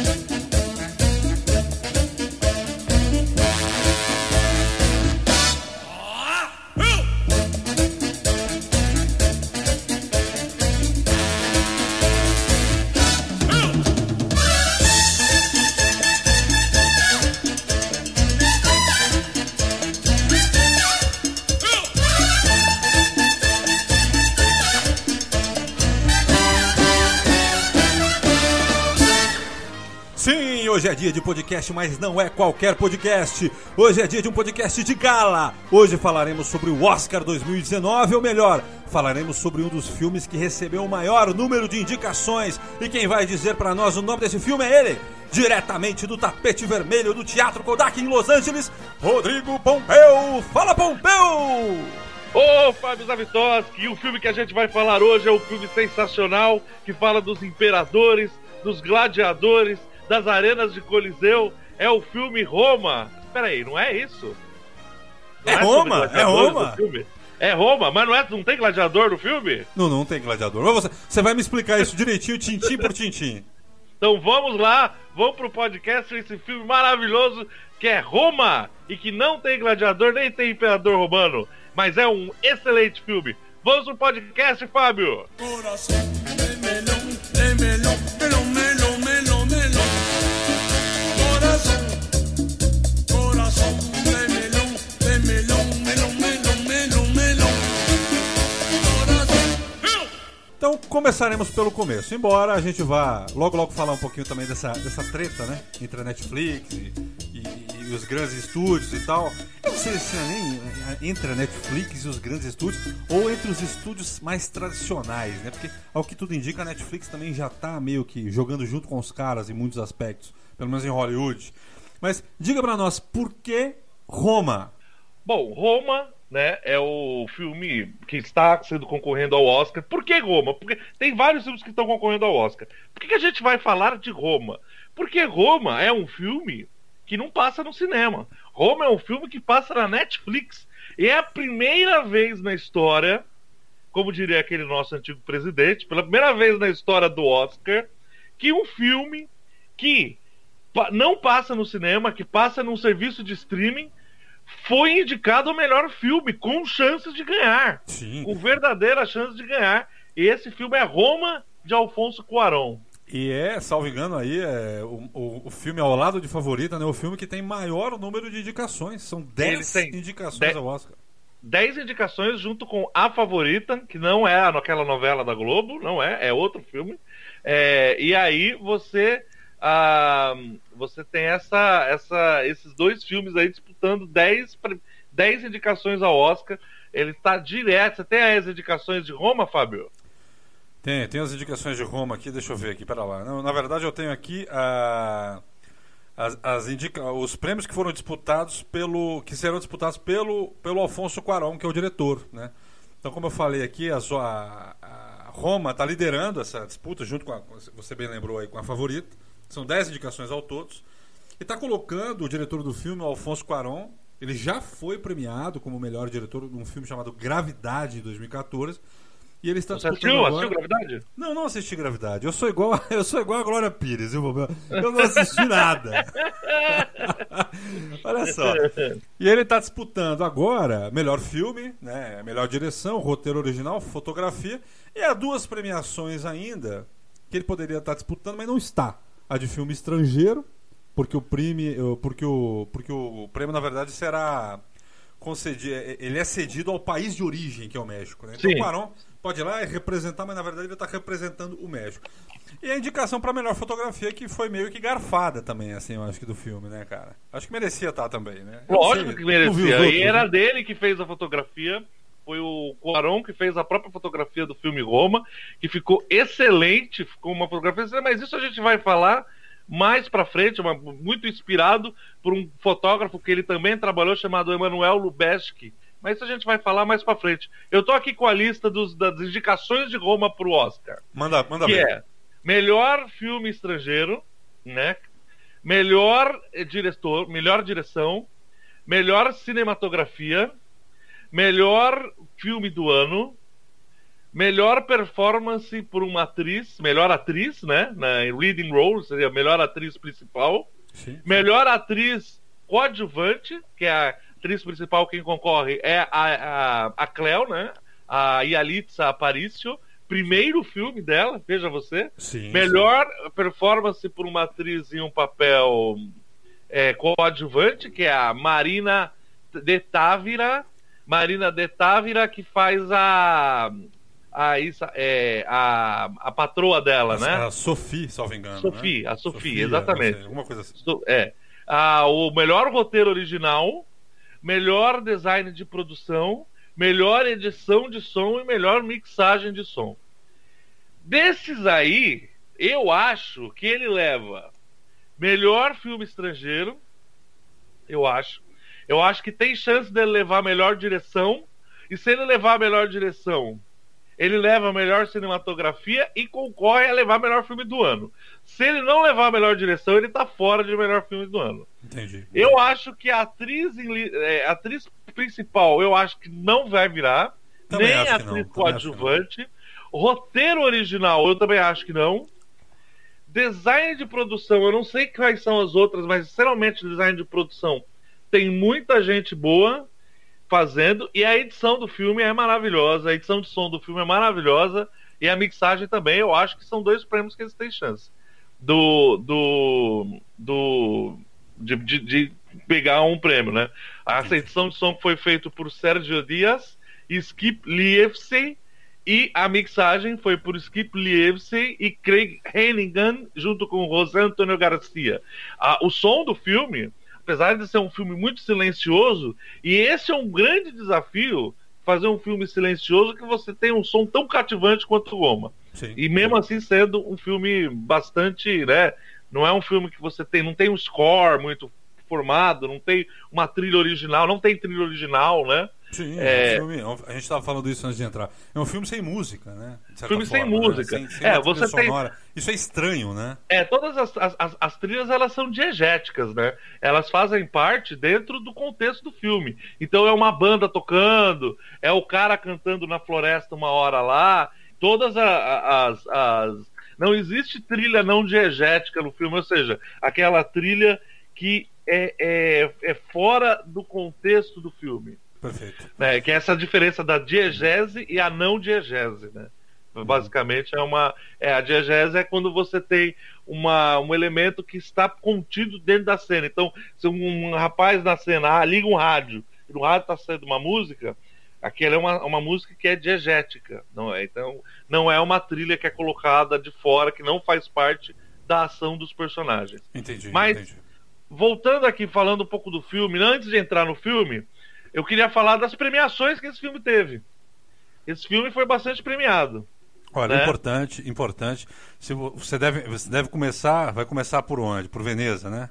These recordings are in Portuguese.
Sim, hoje dia de podcast, mas não é qualquer podcast. Hoje é dia de um podcast de gala. Hoje falaremos sobre o Oscar 2019, ou melhor, falaremos sobre um dos filmes que recebeu o maior número de indicações. E quem vai dizer para nós o nome desse filme é ele, diretamente do tapete vermelho do Teatro Kodak em Los Angeles, Rodrigo Pompeu. Fala, Pompeu! Ô, Fábio Zavitoski, o filme que a gente vai falar hoje é um filme sensacional que fala dos imperadores, dos gladiadores, das arenas de Coliseu. É o filme Roma. Espera aí, não é isso? É sobre Roma, é Roma. É Roma, mas não, é, não tem gladiador no filme? Não, não tem gladiador. Você, você vai me explicar isso direitinho, tintim por tintim. Então vamos lá, vamos pro podcast esse filme maravilhoso que é Roma e que não tem gladiador nem tem imperador romano, mas é um excelente filme. Vamos pro podcast, Fábio. Corazón Então começaremos pelo começo, embora a gente vá logo logo falar um pouquinho também dessa, dessa treta, né? Entre a Netflix e, e- e os grandes estúdios e tal. Eu não sei se é nem é, entre a Netflix e os grandes estúdios, ou entre os estúdios mais tradicionais, né? Porque ao que tudo indica, a Netflix também já tá meio que jogando junto com os caras em muitos aspectos, pelo menos em Hollywood. Mas diga pra nós, por que Roma? Bom, Roma, né, é o filme que está sendo concorrendo ao Oscar. Por que Roma? Porque tem vários filmes que estão concorrendo ao Oscar. Por que, que a gente vai falar de Roma? Porque Roma é um filme que não passa no cinema. Roma é um filme que passa na Netflix. E é a primeira vez na história, como diria aquele nosso antigo presidente, pela primeira vez na história do Oscar, que um filme que não passa no cinema, que passa num serviço de streaming, foi indicado ao melhor filme, com chances de ganhar. Sim. Com verdadeira chance de ganhar. E esse filme é Roma de Alfonso Cuarón. E é, salvo engano aí, é, o, o, o filme ao lado de Favorita, né? O filme que tem maior número de indicações. São 10 Ele tem indicações dez- ao Oscar. Dez indicações junto com A Favorita, que não é aquela novela da Globo, não é, é outro filme. É, e aí você ah, você tem essa, essa, esses dois filmes aí disputando 10, pre- 10 indicações ao Oscar. Ele está direto. Você tem as indicações de Roma, Fábio? Tem, tem as indicações de Roma aqui, deixa eu ver aqui, pera lá. Não, na verdade eu tenho aqui a, as, as indica, os prêmios que foram disputados pelo. que serão disputados pelo, pelo Alfonso Cuarón, que é o diretor, né? Então, como eu falei aqui, a, sua- a Roma está liderando essa disputa, junto com a. Você bem lembrou aí, com a favorita. São 10 indicações ao todos. E está colocando o diretor do filme, o Alfonso Cuarón. Ele já foi premiado como melhor diretor de um filme chamado Gravidade, em 2014. E ele está Você assistiu? agora... Assistiu Gravidade? Não, não assisti Gravidade. Eu sou igual, a- eu sou igual a Glória Pires, viu? Eu não assisti nada. Olha só. E ele tá disputando agora melhor filme, né? Melhor direção, roteiro original, fotografia. E há duas premiações ainda que ele poderia estar disputando, mas não está. A de filme estrangeiro, porque o prêmio, porque o, porque o prêmio na verdade será concedido, ele é cedido ao país de origem, que é o México, né? Então Sim. o Quaron pode ir lá e representar, mas na verdade ele está representando o México. E a indicação para melhor fotografia que foi meio que garfada também, assim, eu acho que do filme, né, cara? Acho que merecia estar também, né? Eu Lógico sei, que merecia. E era né? dele que fez a fotografia. Foi o Cuarón que fez a própria fotografia do filme Roma, que ficou excelente, ficou uma fotografia mas isso a gente vai falar mais pra frente, uma- muito inspirado por um fotógrafo que ele também trabalhou, chamado Emanuel Lubezki. Mas isso a gente vai falar mais pra frente. Eu tô aqui com a lista dos- das indicações de Roma pro Oscar Manda, manda que ver. é melhor filme estrangeiro, né? Melhor diretor, melhor direção, melhor cinematografia, melhor filme do ano, melhor performance por uma atriz, melhor atriz, né? Na leading role, seria melhor atriz principal. Sim. Melhor atriz coadjuvante, que é a atriz principal quem concorre é a, a, a Cleo, né? A Yalitza Aparicio. Primeiro filme dela, veja você. Sim, Melhor performance por uma atriz em um papel é, coadjuvante, que é a Marina de Távira. Marina de Távira, que faz a. A, Isa- é, a, a patroa dela, sim. né? A Sophie, salvo engano. Sophie, né? a Sophie, Sofia, exatamente. não sei, alguma coisa assim. Isso- É. Ah, o melhor roteiro original, melhor design de produção, melhor edição de som e melhor mixagem de som. Desses aí, eu acho que ele leva melhor filme estrangeiro. Eu acho. Eu acho que tem chance dele levar melhor direção. E se ele levar a melhor direção, ele leva a melhor cinematografia e concorre a levar melhor filme do ano. Se ele não levar a melhor direção, ele tá fora de melhor filme do ano. Entendi. Eu acho que a atriz, é, a atriz principal, eu acho que não vai virar. Também nem a atriz coadjuvante. Roteiro original, eu também acho que não. Design de produção, eu não sei quais são as outras, mas sinceramente, design de produção tem muita gente boa fazendo e a edição do filme é maravilhosa, a edição de som do filme é maravilhosa e a mixagem também. Eu acho que são dois prêmios que eles têm chance do do do de, de, de pegar um prêmio, né? A edição de som foi feita por Sérgio Dias e Skip Lievsey e a mixagem foi por Skip Lievsey e Craig Hennigan junto com José Antônio Garcia. Ah, o som do filme, apesar de ser um filme muito silencioso, e esse é um grande desafio fazer um filme silencioso que você tem um som tão cativante quanto Goma. Sim. E mesmo assim sendo um filme bastante, né? Não é um filme que você tem, não tem um score muito formado, não tem uma trilha original, não tem trilha original, né? Sim, É. é um filme, é a gente estava falando isso antes de entrar. É um filme sem música, né? Filme sem forma, né? música. Sem, sem É, você tem- sonora. Isso é estranho, né? É, todas as, as, as- as trilhas elas são diegéticas, né? Elas fazem parte dentro do contexto do filme. Então é uma banda tocando, é o cara cantando na floresta uma hora lá. Todas a- a- as, as- Não existe trilha não diegética no filme, ou seja, aquela trilha que é, é, é fora do contexto do filme. Perfeito. né, que é essa diferença da diegese e a não diegese, né? Basicamente é uma é a diegese é quando você tem uma, um elemento que está contido dentro da cena. Então, se um, rapaz na cena ah, liga um rádio, e no rádio está saindo uma música, aquela é uma, uma música que é diegética, não é? Então, não é uma trilha que é colocada de fora que não faz parte da ação dos personagens Entendi. Mas- entendi. Voltando aqui, falando um pouco do filme, antes de entrar no filme, eu queria falar das premiações que esse filme teve. Esse filme foi bastante premiado. Olha, né? importante, importante. Se você deve, você deve começar, vai começar por onde? Por Veneza, né?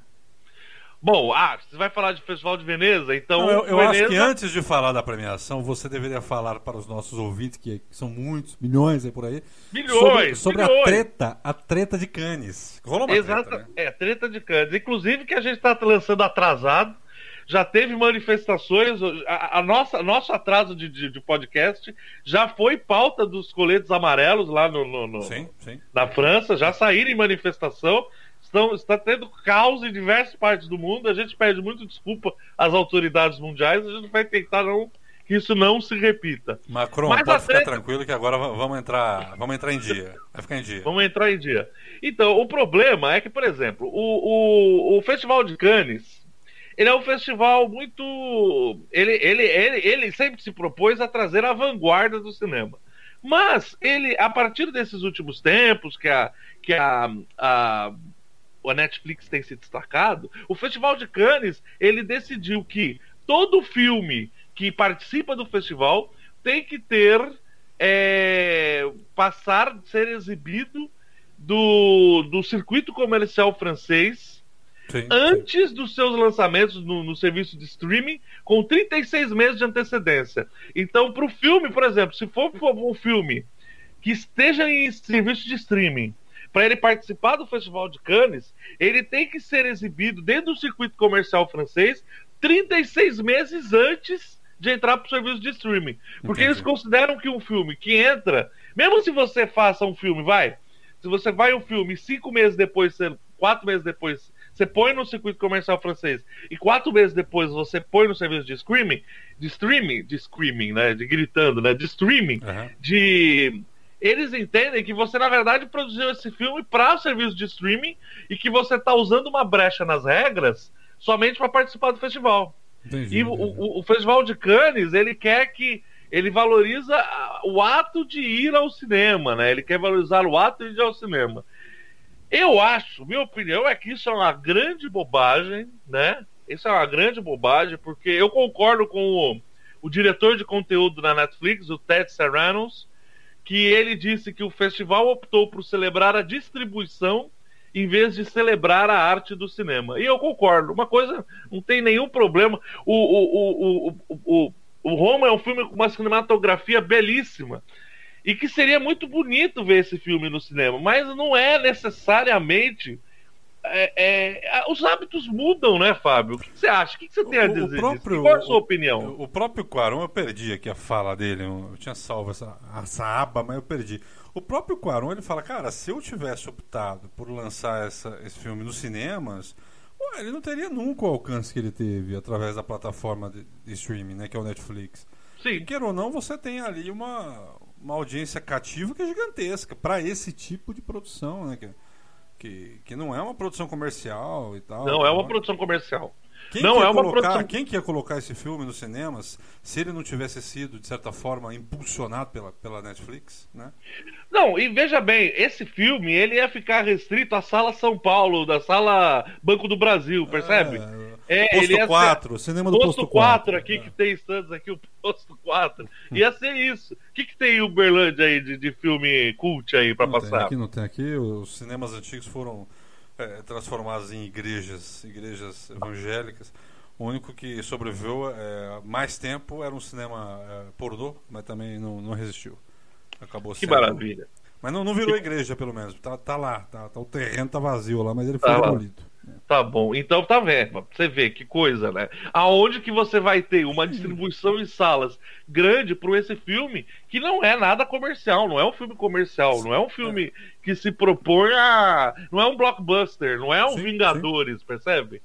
Bom, ah, você vai falar de Festival de Veneza, então. Não, eu eu Veneza, acho que antes de falar da premiação, você deveria falar para os nossos ouvintes, que são muitos, milhões aí por aí, sobre, Milhões! sobre a milhões. treta, a treta de Cannes. Rolou uma Exata, treta, né? É, treta de Cannes. Inclusive que a gente está lançando atrasado. Já teve manifestações. A, a nossa, nosso atraso de, de, de podcast já foi pauta dos coletes amarelos lá no, no- no- Sim, sim. na França. Já saíram em manifestação. Estão, está tendo caos em diversas partes do mundo. A gente pede muito desculpa às autoridades mundiais. A gente vai tentar não, que isso não se repita. Macron, Mas pode ficar treta- tranquilo que agora va- vamos entrar, vamos entrar em dia. Vai ficar em dia. Vamos entrar em dia. Então, o problema é que, por exemplo, o, o, o Festival de Cannes, ele é um festival muito. Ele, ele, ele, ele sempre se propôs a trazer a vanguarda do cinema. Mas ele, a partir desses últimos tempos, que a, que a, a, a Netflix tem se destacado, o Festival de Cannes ele decidiu que todo filme que participa do festival tem que ter é, passar ser exibido do, do circuito comercial francês Sim, sim. antes dos seus lançamentos no, no serviço de streaming, com 36 meses de antecedência. Então, para o filme, por exemplo, se for um filme que esteja em serviço de streaming, para ele participar do Festival de Cannes, ele tem que ser exibido dentro do circuito comercial francês 36 meses antes de entrar pro serviço de streaming. Porque Entendi. eles consideram que um filme que entra, mesmo se você faça um filme, vai, se você vai um filme cinco meses depois, quatro meses depois, você põe no circuito comercial francês e quatro meses depois você põe no serviço de streaming, de streaming, de screaming, né, de gritando, né, de streaming, Aham. de eles entendem que você na verdade produziu esse filme para o serviço de streaming e que você está usando uma brecha nas regras somente para participar do festival. Entendi, E o, o- o Festival de Cannes, ele quer que. Ele valoriza o ato de ir ao cinema, né? Ele quer valorizar o ato de ir ao cinema. Eu acho, minha opinião é que isso é uma grande bobagem, né? Isso é uma grande bobagem, porque eu concordo com o, o diretor de conteúdo da Netflix, o Ted Sarandos, que ele disse que o festival optou por celebrar a distribuição em vez de celebrar a arte do cinema. E eu concordo. Uma coisa, não tem nenhum problema. O, o, o, o, o, o, Roma é um filme com uma cinematografia belíssima. E que seria muito bonito ver esse filme no cinema, mas não é necessariamente. É, é, os hábitos mudam, né, Fábio? O que você acha? O que você tem a O- o dizer disso? próprio- Qual é a sua o- opinião? O próprio Quaron, eu perdi aqui a fala dele. Eu tinha salvo essa, essa aba, mas eu perdi. O próprio Quaron, ele fala, cara, se eu tivesse optado por lançar essa- esse filme nos cinemas, ué, ele não teria nunca o alcance que ele teve através da plataforma de, de streaming, né, que é o Netflix. Sim, Queira ou não, você tem ali uma, uma audiência cativa que é gigantesca para esse tipo de produção, né, que, que, que não é uma produção comercial e tal. não é uma Então, produção comercial. quem Não que ia é uma colocar, produção- Quem que ia colocar esse filme nos cinemas se ele não tivesse sido, de certa forma, impulsionado pela, pela Netflix? Né? Não, e veja bem, esse filme ele ia ficar restrito à sala São Paulo, da sala Banco do Brasil, percebe? É, posto ele ia ser- 4, cinema do Posto posto 4 4. aqui, que tem stands aqui, o posto 4. Ia ser isso. O que, que tem em Uberlândia aí de, de filme cult aí pra não tem, passar? aqui não tem. Aqui os cinemas antigos foram é, transformados em igrejas, igrejas evangélicas. O único que sobreviveu é, mais tempo era um cinema é, pornô, mas também não, não resistiu. Acabou Que sendo- maravilha. Mas não, não virou igreja, pelo menos. Tá, tá lá, tá, tá- o terreno tá vazio lá, mas ele foi Tá. Tá bom. Então tá vendo, você vê que coisa, né? Aonde que você vai ter uma distribuição em salas grande para esse filme que não é nada comercial, não é um filme comercial, não é um filme que se propõe a. Não é um blockbuster, não é um Sim, Vingadores, percebe?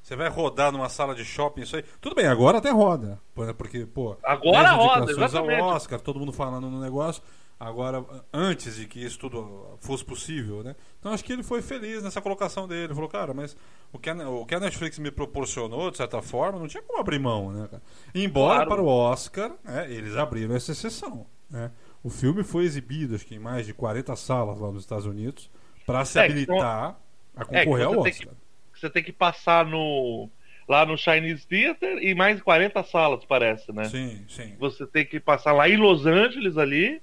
Você vai rodar numa sala de shopping, isso aí. Tudo bem, agora até roda. pô, Porque, pô. Agora roda, exatamente. Oscar, todo mundo falando no negócio. Agora, antes de que isso tudo fosse possível, né? Então acho que ele foi feliz nessa colocação dele. Ele falou, cara, mas o que, a, o que a Netflix me proporcionou, de certa forma, não tinha como abrir mão, né, cara? Embora Claro. para o Oscar, né, eles abriram essa exceção. Né? O filme foi exibido, acho que em mais de 40 salas lá nos Estados Unidos, para se É, são- habilitar a É, que concorrer ao você tem Oscar. que, você tem que passar no. Lá no Chinese Theater e mais 40 salas, parece, né? Sim, sim. Você tem que passar lá em Los Angeles ali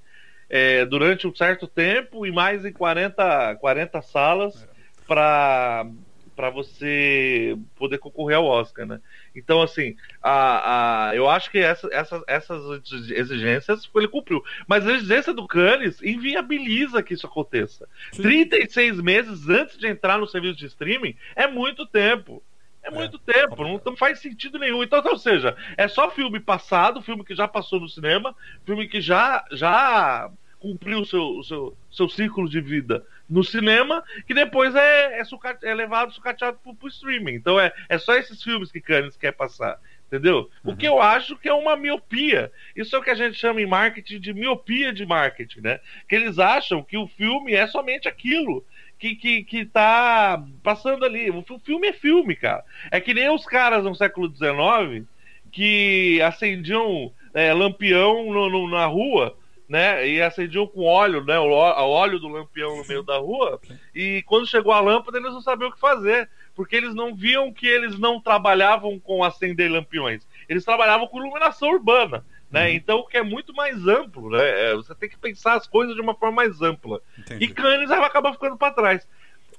é, durante um certo tempo e mais em 40, 40 salas para para você poder concorrer ao Oscar, né? Então, assim, a, a, eu acho que essa, essa, essas exigências ele cumpriu. Mas a exigência do Cannes inviabiliza que isso aconteça. Sim. 36 meses antes de entrar no serviço de streaming é muito tempo. É muito tempo, não, não faz sentido nenhum. Então, ou seja, é só filme passado, filme que já passou no cinema, filme que já, já cumpriu o seu, o seu, seu ciclo de vida no cinema, que depois é, é, suca- é levado sucateado pro, pro streaming. Então é, é só esses filmes que Cannes quer passar. Entendeu? O que eu acho que é uma miopia. Isso é o que a gente chama em marketing de miopia de marketing, né? Que eles acham que o filme é somente aquilo que, que, que tá passando ali. O fi- filme é filme, cara. É que nem os caras no século XIX que acendiam é, lampião no- no- na rua, né? E acendiam com óleo, né? O óleo do lampião no meio da rua. E quando chegou a lâmpada, eles não sabiam o que fazer. Porque eles não viam que eles não trabalhavam com acender lampiões. Eles trabalhavam com iluminação urbana. Né? Uhum. Então, o que é muito mais amplo, né? É, você tem que pensar as coisas de uma forma mais ampla. Entendi. E Cannes vai acabar ficando para trás.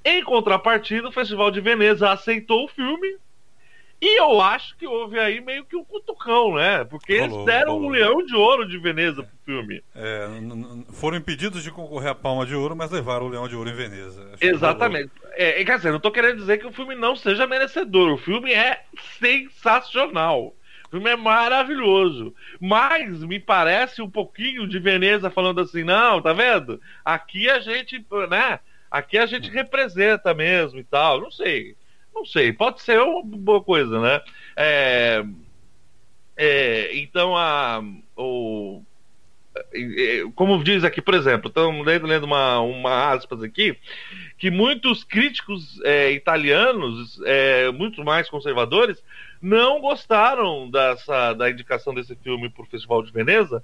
Em contrapartida, o Festival de Veneza aceitou o filme. E eu acho que houve aí meio que um cutucão, né? Porque eles Rolou, deram rolou. um leão de ouro de Veneza pro filme. É, foram impedidos de concorrer à Palma de Ouro, mas levaram o Leão de Ouro em Veneza. Acho que Exatamente. É, quer dizer, não tô querendo dizer que o filme não seja merecedor. O filme é sensacional. filme é maravilhoso. Mas me parece um pouquinho de Veneza falando assim, não, tá vendo? Aqui a gente, né? Aqui a gente representa mesmo e tal. Não sei. Não sei. Pode ser uma boa coisa, né? É, é, então a. O, como diz aqui, por exemplo, estamos lendo, lendo uma, uma aspas aqui, que muitos críticos é, italianos, é, muito mais conservadores, não gostaram dessa, da indicação desse filme para o Festival de Veneza,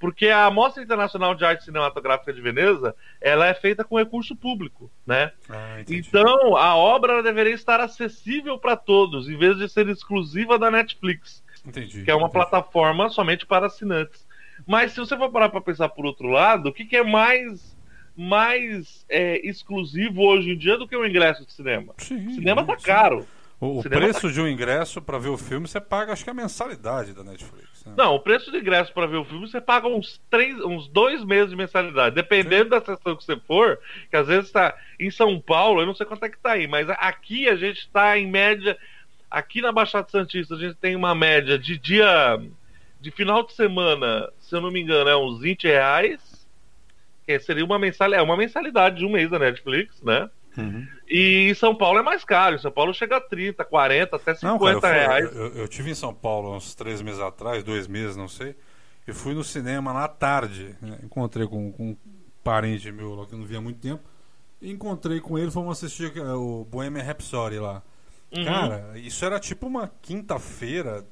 porque a Mostra Internacional de Arte Cinematográfica de Veneza ela é feita com recurso público, né? Ah, então a obra deveria estar acessível para todos, em vez de ser exclusiva da Netflix, entendi, que é uma entendi. plataforma somente para assinantes. Mas se você for parar para pensar por outro lado, o que, que é mais mais é, exclusivo hoje em dia do que o ingresso de cinema? Sim, o cinema tá sim. caro. O, o Cinema preço de um ingresso para ver o filme, você paga, acho que a mensalidade da Netflix. Não, o preço de ingresso para ver o filme você paga uns três, uns dois meses de mensalidade, dependendo da sessão que você for. Que às vezes está em São Paulo, eu não sei quanto é que tá aí, mas aqui a gente está em média, aqui na Baixada Santista a gente tem uma média de dia, de final de semana, se eu não me engano, é uns 20 reais, que seria uma mensalidade, é uma mensalidade de um mês da Netflix, né? Uhum. E em São Paulo é mais caro. Em São Paulo chega a 30, 40, até 50 Não, cara, eu, fui- reais. eu, eu tive em São Paulo uns três meses atrás, dois meses, não sei, e fui no cinema lá à tarde. né? Encontrei com, com um parente meu lá que eu não via há muito tempo. E encontrei com ele, fomos assistir o Bohemian Rhapsody lá. Uhum. Cara, isso era tipo uma quinta-feira,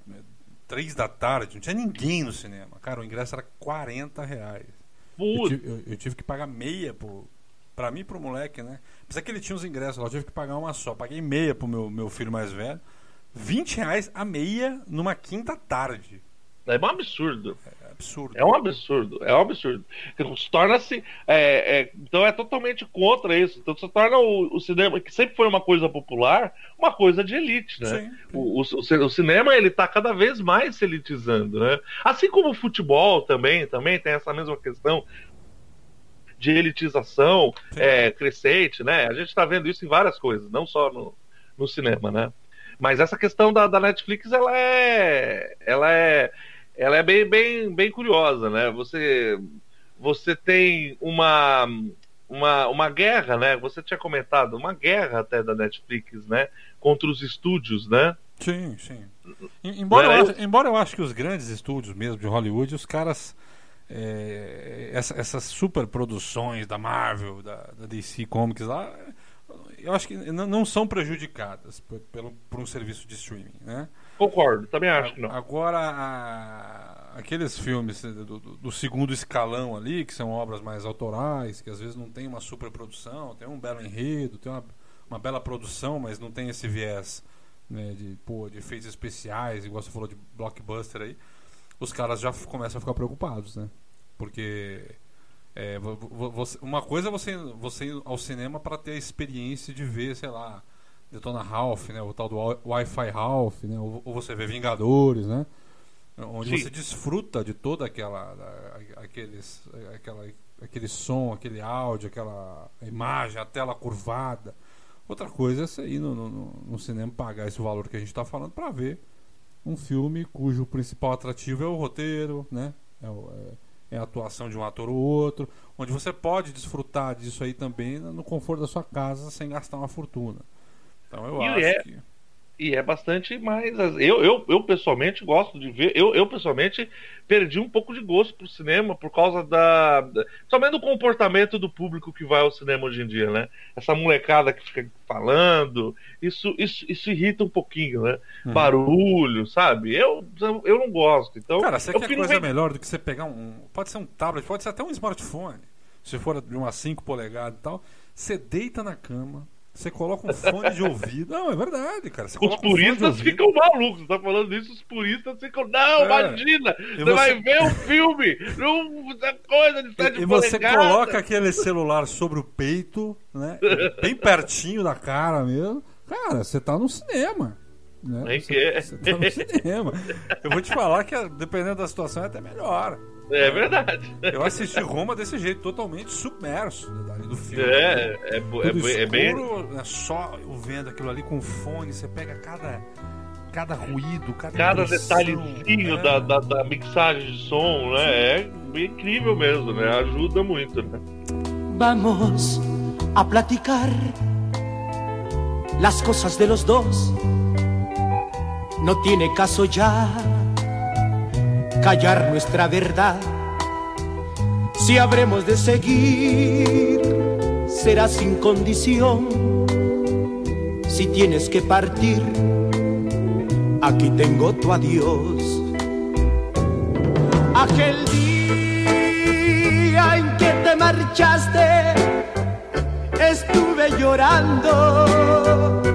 três da tarde, não tinha ninguém no cinema. Cara, o ingresso era 40 reais. Eu tive, eu- eu tive que pagar meia pro, pra mim e pro moleque, né? Apesar que ele tinha os ingressos lá, eu tive que pagar uma só. Paguei meia pro meu, meu filho mais velho. 20 reais a meia numa quinta tarde. é um absurdo. É absurdo. É um absurdo, é um absurdo. Se Torna-se. é, é, então é totalmente contra isso. Então se torna o, o cinema, que sempre foi uma coisa popular, uma coisa de elite, né? Sim. O, o, o cinema ele tá cada vez mais se elitizando, né? Assim como o futebol também, também tem essa mesma questão de elitização é, crescente, né? A gente está vendo isso em várias coisas, não só no, no cinema, né? Mas essa questão da, da Netflix, ela é, ela é, ela é bem, bem, bem curiosa, né? Você, você tem uma, uma, uma guerra, né? Você tinha comentado uma guerra até da Netflix, né? Contra os estúdios, né? Sim, sim. Em- Embora, é eu ache, embora eu ache que os grandes estúdios mesmo de Hollywood, os caras. É, essa- essas super produções da Marvel, da, da DC Comics lá, eu acho que não, são prejudicadas por, pelo, por um serviço de streaming, né? Concordo, também acho que não. Agora, a- aqueles filmes do, do- do segundo escalão ali, que são obras mais autorais, que às vezes não tem uma superprodução, tem um belo enredo, tem uma, uma bela produção, mas não tem esse viés né, de, pô, de efeitos especiais, igual você falou de blockbuster aí, os caras já começam a ficar preocupados, né? Porque é, vo- vo- você- uma coisa é você, você ir ao cinema para ter a experiência de ver, sei lá, Detona Ralph, né? O tal do Wi- Wi-Fi Ralph, né? Ou, ou você vê Vingadores, né? Onde Sim. você desfruta de toda aquela, aqueles, aquela, aquele som, aquele áudio, aquela imagem, a tela curvada. Outra coisa é você ir no, no, no- no cinema pagar esse valor que a gente está falando para ver um filme cujo principal atrativo é o roteiro, né? É, o- é- é a atuação de um ator ou outro, onde você pode desfrutar disso aí também no conforto da sua casa sem gastar uma fortuna. Então eu E acho é- que E é bastante mais. Eu, eu, eu pessoalmente gosto de ver. Eu, eu pessoalmente perdi um pouco de gosto pro cinema por causa da. da- Somente do comportamento do público que vai ao cinema hoje em dia, né? Essa molecada que fica falando. Isso, isso, isso irrita um pouquinho, né? Uhum. Barulho, sabe? Eu, eu não gosto. Então, Cara, você eu quer coisa ver- melhor do que você pegar um. Pode ser um tablet, pode ser até um smartphone. Se for de umas 5 polegadas e tal. Você deita na cama, você coloca um fone de ouvido. Não, é verdade, cara. Você Os um puristas ouvido. ficam malucos. Você tá falando isso, os puristas ficam. Não, É. imagina! Você, você- vai ver um filme! Não, essa coisa de sete E você coloca aquele celular sobre o peito, né? Bem pertinho da cara mesmo. Cara, você tá no cinema. Né? É Você, que é. você tá no cinema. Eu vou te falar que, dependendo da situação, é até melhor. É verdade. Eu assisti Roma desse jeito, totalmente submerso né, ali do filme. É, é, é, bo- é bem. escuro, né, só eu vendo aquilo ali com fone, você pega cada cada ruído, cada, Cada detalhezinho é. da, da, da mixagem de som, né? É incrível mesmo, né? Ajuda muito, né? Vamos a platicar las cosas de los dos. No tiene caso ya callar nuestra verdad. Si habremos de seguir, será sin condición. Si tienes que partir, aquí tengo tu adiós. Aquel día en que te marchaste, estuve llorando.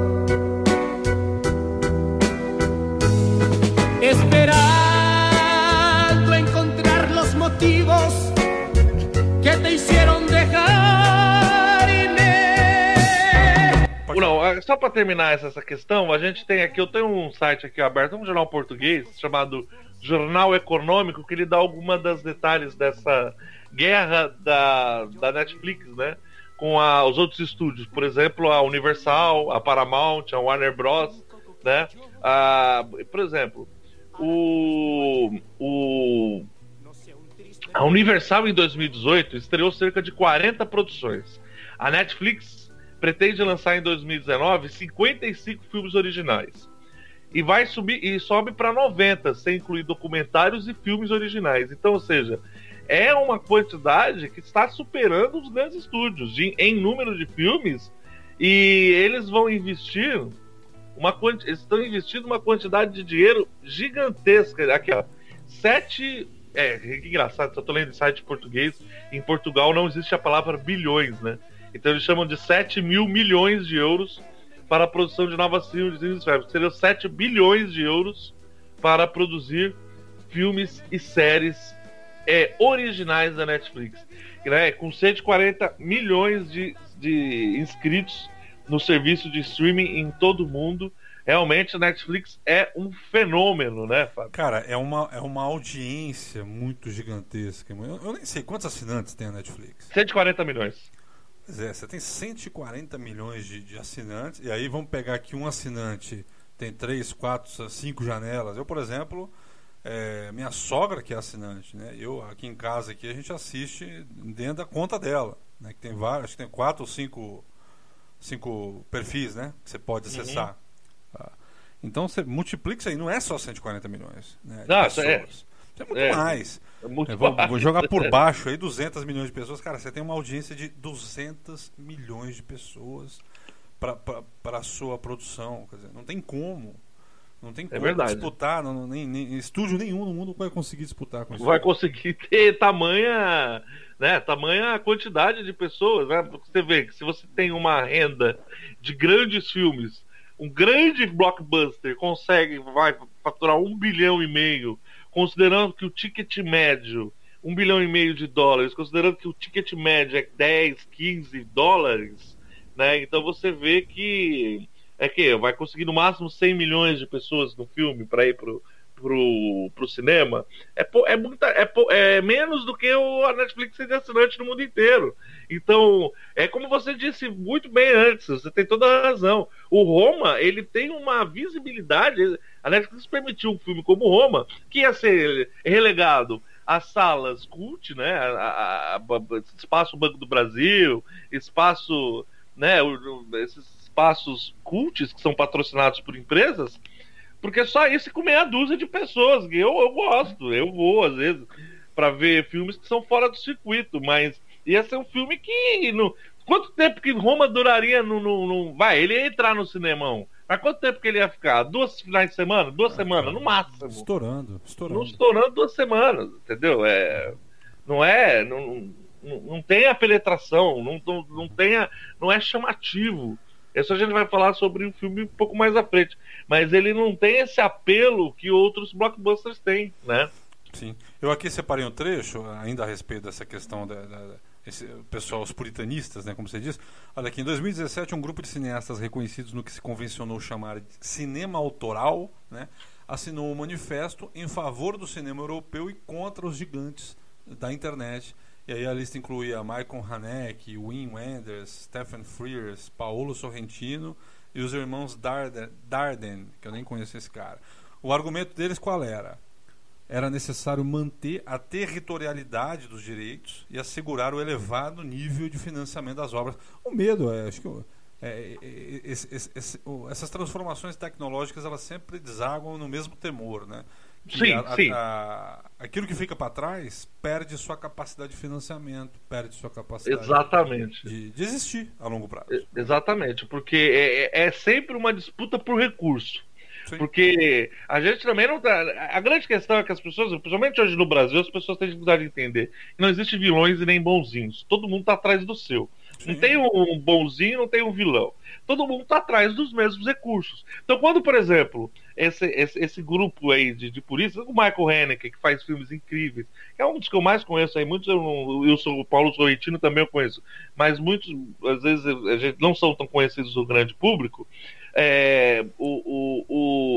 Só pra terminar essa, questão, a gente tem aqui, eu tenho um site aqui aberto, um jornal português chamado Jornal Econômico, que ele dá alguma das detalhes dessa guerra da, da Netflix, né? Com a- os outros estúdios, por exemplo, a Universal, a Paramount, a Warner Bros, né? Ah, por exemplo, o, o a Universal em 2018 estreou cerca de 40 produções. A Netflix pretende lançar em 2019 55 filmes originais. E vai subir e sobe para 90, sem incluir documentários e filmes originais. Então, ou seja, é uma quantidade que está superando os grandes estúdios de- em número de filmes e eles vão investir uma eles estão investindo uma quantidade de dinheiro gigantesca. Aqui, ó. Sete. É, que engraçado, só tô lendo em site português. Em Portugal não existe a palavra bilhões, né? Então eles chamam de 7 mil milhões de euros para a produção de novas filmes e séries. Seriam 7 bilhões de euros para produzir filmes e séries é, originais da Netflix. Né? Com 140 milhões de, de inscritos no serviço de streaming em todo o mundo. Realmente a Netflix é um fenômeno, né, Fábio? Cara, é uma, é uma audiência muito gigantesca. Eu, eu nem sei quantos assinantes tem a Netflix. 140 milhões. Pois é, você tem 140 milhões de, de assinantes, e aí vamos pegar que um assinante tem 3, 4, 5 janelas. Eu, por exemplo, é, minha sogra que é assinante, né? Eu aqui em casa aqui a gente assiste dentro da conta dela, né? Que tem vários, acho que tem 4 ou 5 cinco perfis, né? Que você pode acessar. Ah, Então você multiplica isso aí, não é só 140 milhões né, de Não, isso é- é muito é. mais. É muito Eu vou, vou jogar por baixo aí 200 milhões de pessoas. Cara, você tem uma audiência de 200 milhões de pessoas para a sua produção. Quer dizer, não tem como. Não tem como verdade. disputar. Não, não- nem, nem- estúdio nenhum no mundo vai conseguir disputar com isso. vai conseguir ter tamanha, né, tamanha quantidade de pessoas, né? Porque Você vê que se você tem uma renda de grandes filmes, um grande blockbuster consegue vai faturar um bilhão e meio, considerando que o ticket médio um bilhão e meio de dólares, considerando que o ticket médio é 10, 15 dólares, né? Então você vê que é que vai conseguir no máximo 100 milhões de pessoas no filme para ir pro, pro, pro cinema. É, é, muita, é, é menos do que o, a Netflix ser assinante no mundo inteiro. Então, é como você disse muito bem antes, você tem toda a razão. O Roma, ele tem uma visibilidade. A Netflix permitiu um filme como Roma, que ia ser relegado às salas cult, né? A, a- a- espaço Banco do Brasil, espaço, né? esses espaços cults que são patrocinados por empresas, porque só isso com meia dúzia de pessoas. Eu, eu gosto, eu vou às vezes para ver filmes que são fora do circuito, mas ia ser um filme que. No, quanto tempo que Roma duraria no, no, no- Vai, ele ia entrar no cinemão. Mas quanto tempo que ele ia ficar? Duas finais de semana? Duas semanas, no máximo. Estourando, estourando. Não estourando duas semanas, entendeu? É, não é. Não, não, não tem a penetração, não, não, não, tem a, não é chamativo. Isso a gente vai falar sobre o filme um pouco mais à frente. Mas ele não tem esse apelo que outros blockbusters têm, né? Sim. Eu aqui separei um trecho, ainda a respeito dessa questão da- da- esse pessoal, os puritanistas, né, como você diz. Olha aqui, em 2017, um grupo de cineastas reconhecidos no que se convencionou chamar de cinema autoral, né, assinou um manifesto em favor do cinema europeu e contra os gigantes da internet. E aí a lista incluía Michael Haneke, Wim Wenders, Stephen Frears, Paolo Sorrentino e os irmãos Darden, Darden, que eu nem conheço esse cara. O argumento deles qual era? Era necessário manter a territorialidade dos direitos e assegurar o elevado nível de financiamento das obras. O medo, é, acho que é, é, esse, esse, esse, essas transformações tecnológicas elas sempre desaguam no mesmo temor, né? Que Sim, a- sim. a- aquilo que fica para trás perde sua capacidade de financiamento, perde sua capacidade Exatamente. de, de existir a longo prazo. Exatamente, porque é, é- é sempre uma disputa por recurso. Sim. Porque a gente também não tá. A grande questão é que as pessoas, principalmente hoje no Brasil, as pessoas têm dificuldade de entender que não existe vilões e nem bonzinhos. Todo mundo tá atrás do seu. Não Sim. tem um bonzinho, não tem um vilão. Todo mundo tá atrás dos mesmos recursos. Então, quando, por exemplo, esse, esse, esse grupo aí de, de puristas, o Michael Haneke, que faz filmes incríveis, que é um dos que eu mais conheço aí, muitos eu, não- eu sou o Paulo Sorrentino também eu conheço, mas muitos, às vezes, a gente não são tão conhecidos do grande público. É, o, o,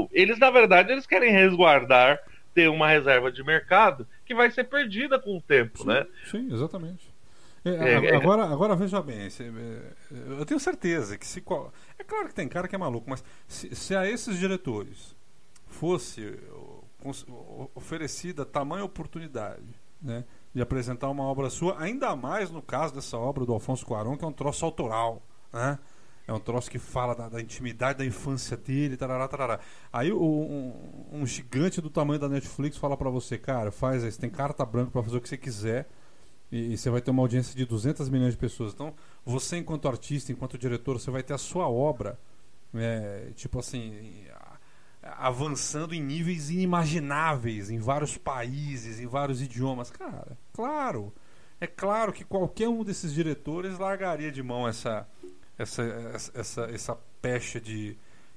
o- eles, na verdade, eles querem resguardar, ter uma reserva de mercado que vai ser perdida com o tempo, né? Sim, exatamente. É, É, é- agora, agora veja bem, é, eu tenho certeza que se é claro que tem cara que é maluco, mas se, se a esses diretores fosse oferecida tamanha oportunidade, né, de apresentar uma obra sua, ainda mais no caso dessa obra do Alfonso Cuarón, que é um troço autoral, né? É um troço que fala da, da intimidade da infância dele, tarará, tarará. Aí o- um, um gigante do tamanho da Netflix fala pra você, cara, faz você tem carta branca pra fazer o que você quiser e, e você vai ter uma audiência de 200 milhões de pessoas. Então, você enquanto artista, enquanto diretor, você vai ter a sua obra, é, tipo assim, avançando em níveis inimagináveis em vários países, em vários idiomas. Cara, claro, é claro que qualquer um desses diretores largaria de mão essa essa essa, essa, pecha de,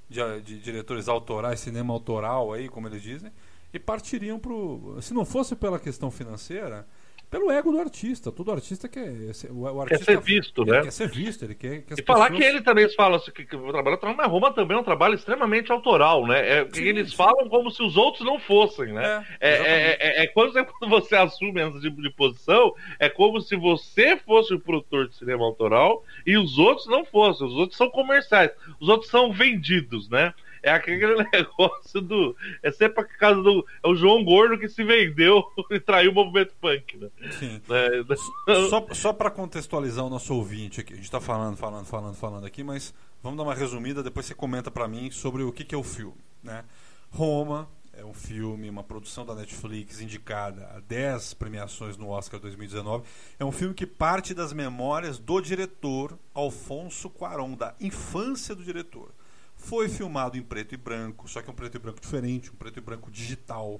de, de diretores autorais, cinema autoral aí, como eles dizem, e partiriam pro. Se não fosse pela questão financeira, pelo ego do artista. Todo artista quer. ser- O, artista, ser visto, né? Quer ser visto, ele quer que as E falar pessoas- que ele também fala assim, que, que o trabalho mas Roma também é um trabalho extremamente autoral, né? É, Sim, eles sim. falam como se os outros não fossem, né? É, É, é, é, é quando, você, quando você assume esse tipo de posição, é como se você fosse o produtor de cinema autoral e os outros não fossem. Os outros são comerciais, os outros são vendidos, né? É aquele negócio do. É sempre a casa do. É o João Gordo que se vendeu e traiu o movimento punk, né? Sim. É, Só, só para contextualizar o nosso ouvinte aqui, a gente está falando, falando, falando, falando aqui, mas vamos dar uma resumida, depois você comenta para mim sobre o que, que é o filme. Né? Roma é um filme, uma produção da Netflix indicada a 10 premiações no Oscar 2019. É um filme que parte das memórias do diretor Alfonso Cuarón, da infância do diretor. Foi filmado em preto e branco, só que um preto e branco diferente, um preto e branco digital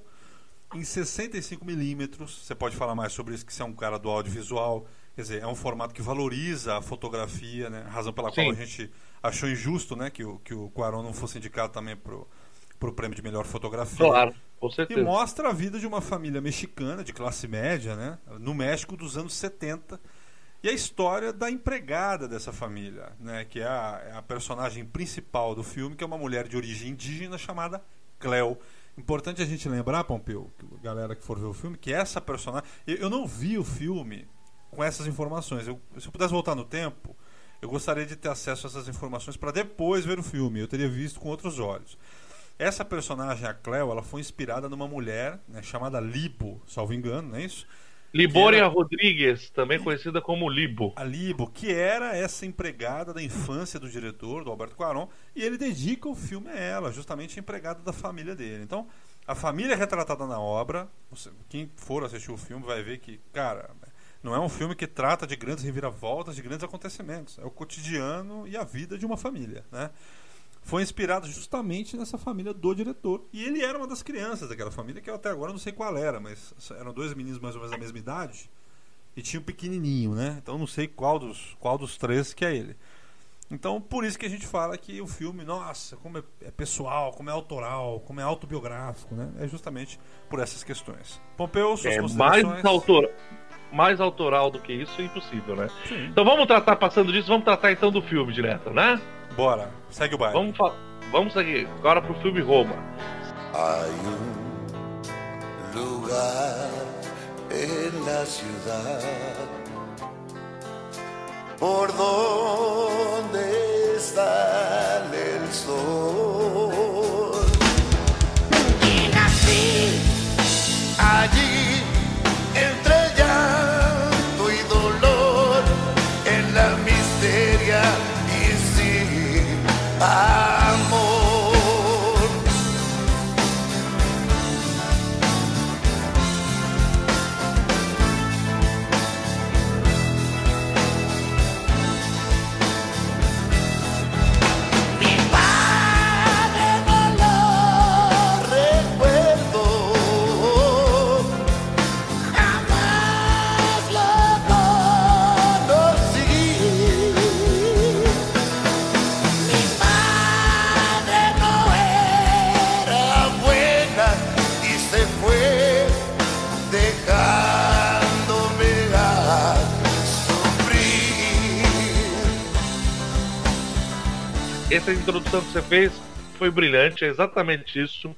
em 65 milímetros. Você pode falar mais sobre isso, que você é um cara do audiovisual. Quer dizer, é um formato que valoriza a fotografia, né? A razão pela qual Sim. a gente achou injusto, né? Que o, que o Cuarón não fosse indicado também pro, pro prêmio de melhor fotografia. claro, com E certeza. mostra a vida de uma família mexicana, de classe média, né? No México dos anos 70. E a história da empregada dessa família, né? Que é a, é a personagem principal do filme, que é uma mulher de origem indígena chamada Cleo. Importante a gente lembrar, Pompeu, galera que for ver o filme, que essa personagem. Eu, não vi o filme com essas informações. Eu- se eu pudesse voltar no tempo, eu gostaria de ter acesso a essas informações para depois ver o filme. Eu teria visto com outros olhos. Essa personagem, a Cleo, ela foi inspirada numa mulher né, chamada Libo, salvo engano, não é isso? Libória era- Rodrigues, também conhecida como Libo. A Libo, que era essa empregada da infância do diretor, do Alberto Cuarón, e ele dedica o filme a ela, justamente a empregada da família dele. Então, a família é retratada na obra. Quem for assistir o filme vai ver que, cara, não é um filme que trata de grandes reviravoltas, de grandes acontecimentos. É o cotidiano e a vida de uma família, né? Foi inspirado justamente nessa família do diretor. E ele era uma das crianças daquela família, que eu até agora não sei qual era, mas eram dois meninos mais ou menos da mesma idade. E tinha um pequenininho, né? Então não sei qual dos, qual dos três que é ele. Então por isso que a gente fala que o filme, nossa, como é, é pessoal, como é autoral, como é autobiográfico, né? É justamente por essas questões. Pompeu, suas É mais autor, mais autoral do que isso é impossível, né? Sim. Então vamos tratar, passando disso, vamos tratar então do filme direto, né? Bora, segue o baile. Vamos, vamos seguir agora pro filme Roma. Hay un lugar en la ciudad por donde está el Ah! Essa introdução que você fez foi brilhante, é exatamente isso.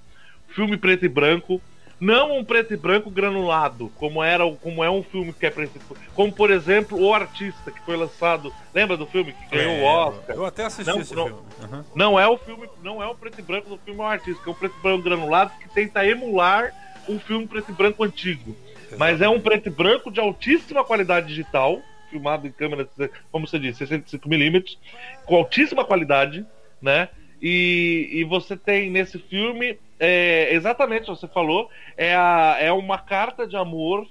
Filme preto e branco, não um preto e branco granulado, como era como é um filme que é preto e branco. Como, por exemplo, O Artista, que foi lançado. Lembra do filme que ganhou o Oscar? Eu até assisti Não, esse não. filme. Uhum. Não é o filme, não é o preto e branco do filme O Artista, que é um preto e branco granulado que tenta emular um filme preto e branco antigo. Mas é um preto e branco de altíssima qualidade digital, filmado em câmera, como você disse, 65mm, com altíssima qualidade, né? E, e você tem nesse filme, é, exatamente o que você falou, é, a, é uma carta de amor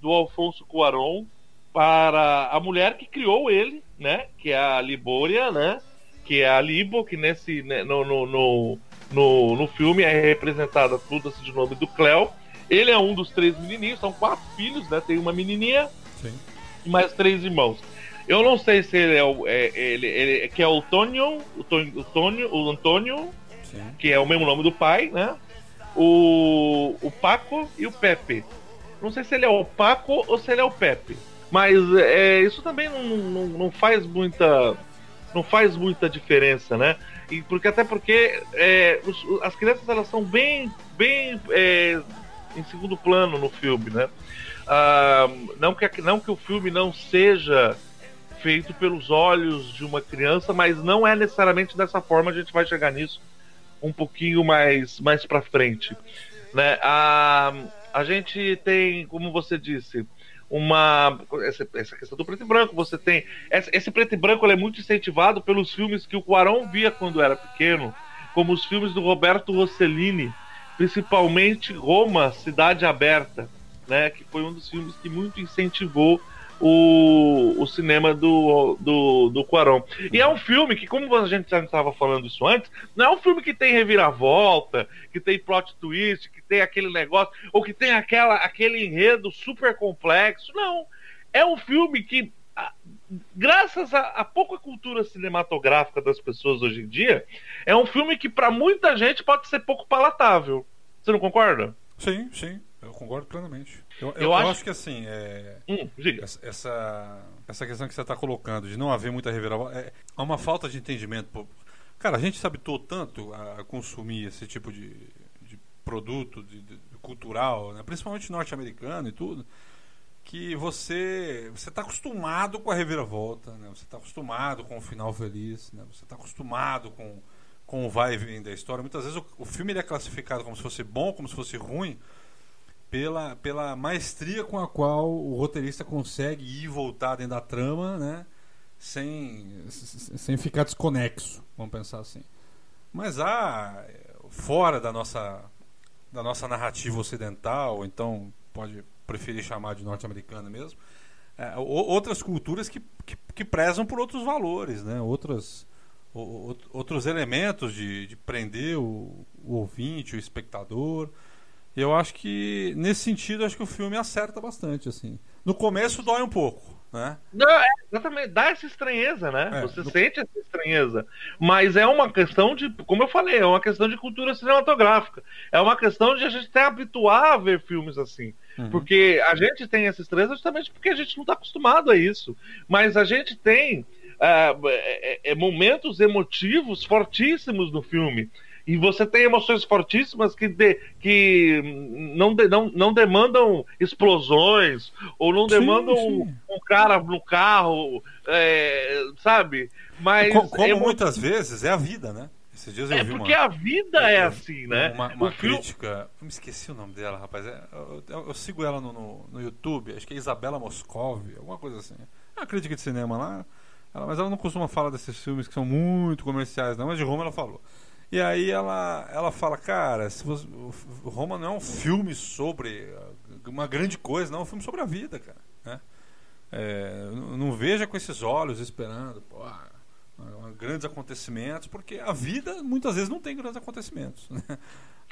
do Alfonso Cuarón para a mulher que criou ele, né? Que é a Libória, né? Que é a Libo, que nesse né, no, no, no, no, no filme é representada tudo assim de nome do Cleo. Ele é um dos três menininhos, são quatro filhos, né? Tem uma menininha Sim. E mais três irmãos. Eu não sei se ele é o é, ele, ele que é o Tônio, o Tônio, o Tônio, o Antônio, Sim. que é o mesmo nome do pai, né? O, o Paco e o Pepe. Não sei se ele é o Paco ou se ele é o Pepe. Mas é, isso também não, não, não faz muita. Não faz muita diferença, né? E porque, até porque é, os- as crianças elas são bem, bem é, em segundo plano no filme, né? Ah, não, que, não que o filme não seja feito pelos olhos de uma criança, mas não é necessariamente dessa forma, a gente vai chegar nisso um pouquinho mais, mais pra frente. Né? A, a gente tem, como você disse, uma essa, essa questão do preto e branco. Você tem esse, esse preto e branco é muito incentivado pelos filmes que o Cuarón via quando era pequeno, como os filmes do Roberto Rossellini, principalmente Roma, Cidade Aberta, né? Que foi um dos filmes que muito incentivou o, o cinema do, do, do Cuarón. E é um filme que, como a gente já estava falando isso antes, não é um filme que tem reviravolta, que tem plot twist, que tem aquele negócio, ou que tem aquela, aquele enredo super complexo. Não. É um filme que, a- graças à à pouca cultura cinematográfica das pessoas hoje em dia, é um filme que para muita gente pode ser pouco palatável. Você não concorda? Sim, sim, eu concordo plenamente. Eu, eu, Eu acho- acho... que assim, é, Hum, essa, essa, questão que você está colocando de não haver muita reviravolta, é, há uma falta de entendimento. pô. Cara, a gente se habituou tanto a consumir esse tipo de, de produto de, de- cultural, né? principalmente norte-americano e tudo, que você você está acostumado com a reviravolta, né? você está acostumado com o final feliz, né? você está acostumado com, com o vai e vem da história. Muitas vezes o, o filme é classificado como se fosse bom, como se fosse ruim, pela, pela maestria com a qual o roteirista consegue ir e voltar dentro da trama, né? Sem, sem ficar desconexo, vamos pensar assim. Mas há, fora da nossa, da nossa narrativa ocidental, então pode preferir chamar de norte-americana mesmo, é, outras culturas que, que, que prezam por outros valores, né? Outras, o- outros elementos de, de prender o, o ouvinte, o espectador. Eu acho que, nesse sentido, acho que o filme acerta bastante, assim. No começo dói um pouco, né? Não, é, exatamente, dá essa estranheza, né? É, Você no- sente essa estranheza. Mas é uma questão de, como eu falei, é uma questão de cultura cinematográfica. É uma questão de a gente ter habituar a ver filmes assim. Uhum. Porque a gente tem essa estranheza justamente porque a gente não está acostumado a isso. Mas a gente tem ah, é, é, momentos emotivos fortíssimos no filme. E você tem emoções fortíssimas que, de- que não, de- não, não demandam explosões, ou não Sim, demandam sim. Um, um cara no carro, é, sabe? Mas Co- como emo- muitas vezes é a vida, né? Esses dias eu é vi porque uma, a vida é assim, né? uma, uma crítica. Eu me esqueci o nome dela, rapaz. É, eu, eu- eu sigo ela no, no, no YouTube, acho que é Isabela Moscovi, alguma coisa assim. É uma crítica de cinema lá. Ela- mas ela não costuma falar desses filmes que são muito comerciais, não, mas de Roma ela falou. E aí ela, ela fala, cara, se você- Roma não é um filme sobre uma grande coisa, não, é um filme sobre a vida, cara. Né? É, não, veja com esses olhos esperando, pô, grandes acontecimentos, porque a vida muitas vezes não tem grandes acontecimentos. Né?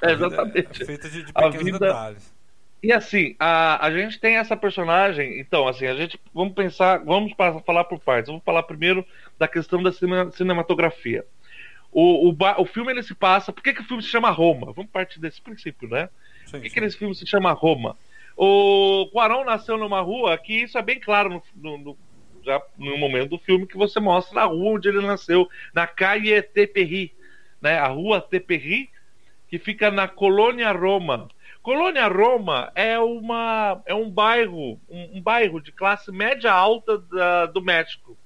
É, exatamente. É feita de, de pequenos vida- detalhes. E assim, a, a gente tem essa personagem. Então, assim, a gente. Vamos pensar. Vamos falar por partes. Vamos falar primeiro da questão da cine- cinematografia. O, o, o filme ele se passa. Por que, que o filme se chama Roma? Vamos partir desse princípio, né? Sim, Por que, sim. que esse filme se chama Roma? O Quaron nasceu numa rua que isso é bem claro no, no- no- já no momento do filme que você mostra a rua onde ele nasceu, na Calle Teperri, né? A rua Teperri, que fica na Colônia Roma. Colônia Roma é uma é um bairro, um, um bairro de classe média alta da, do México,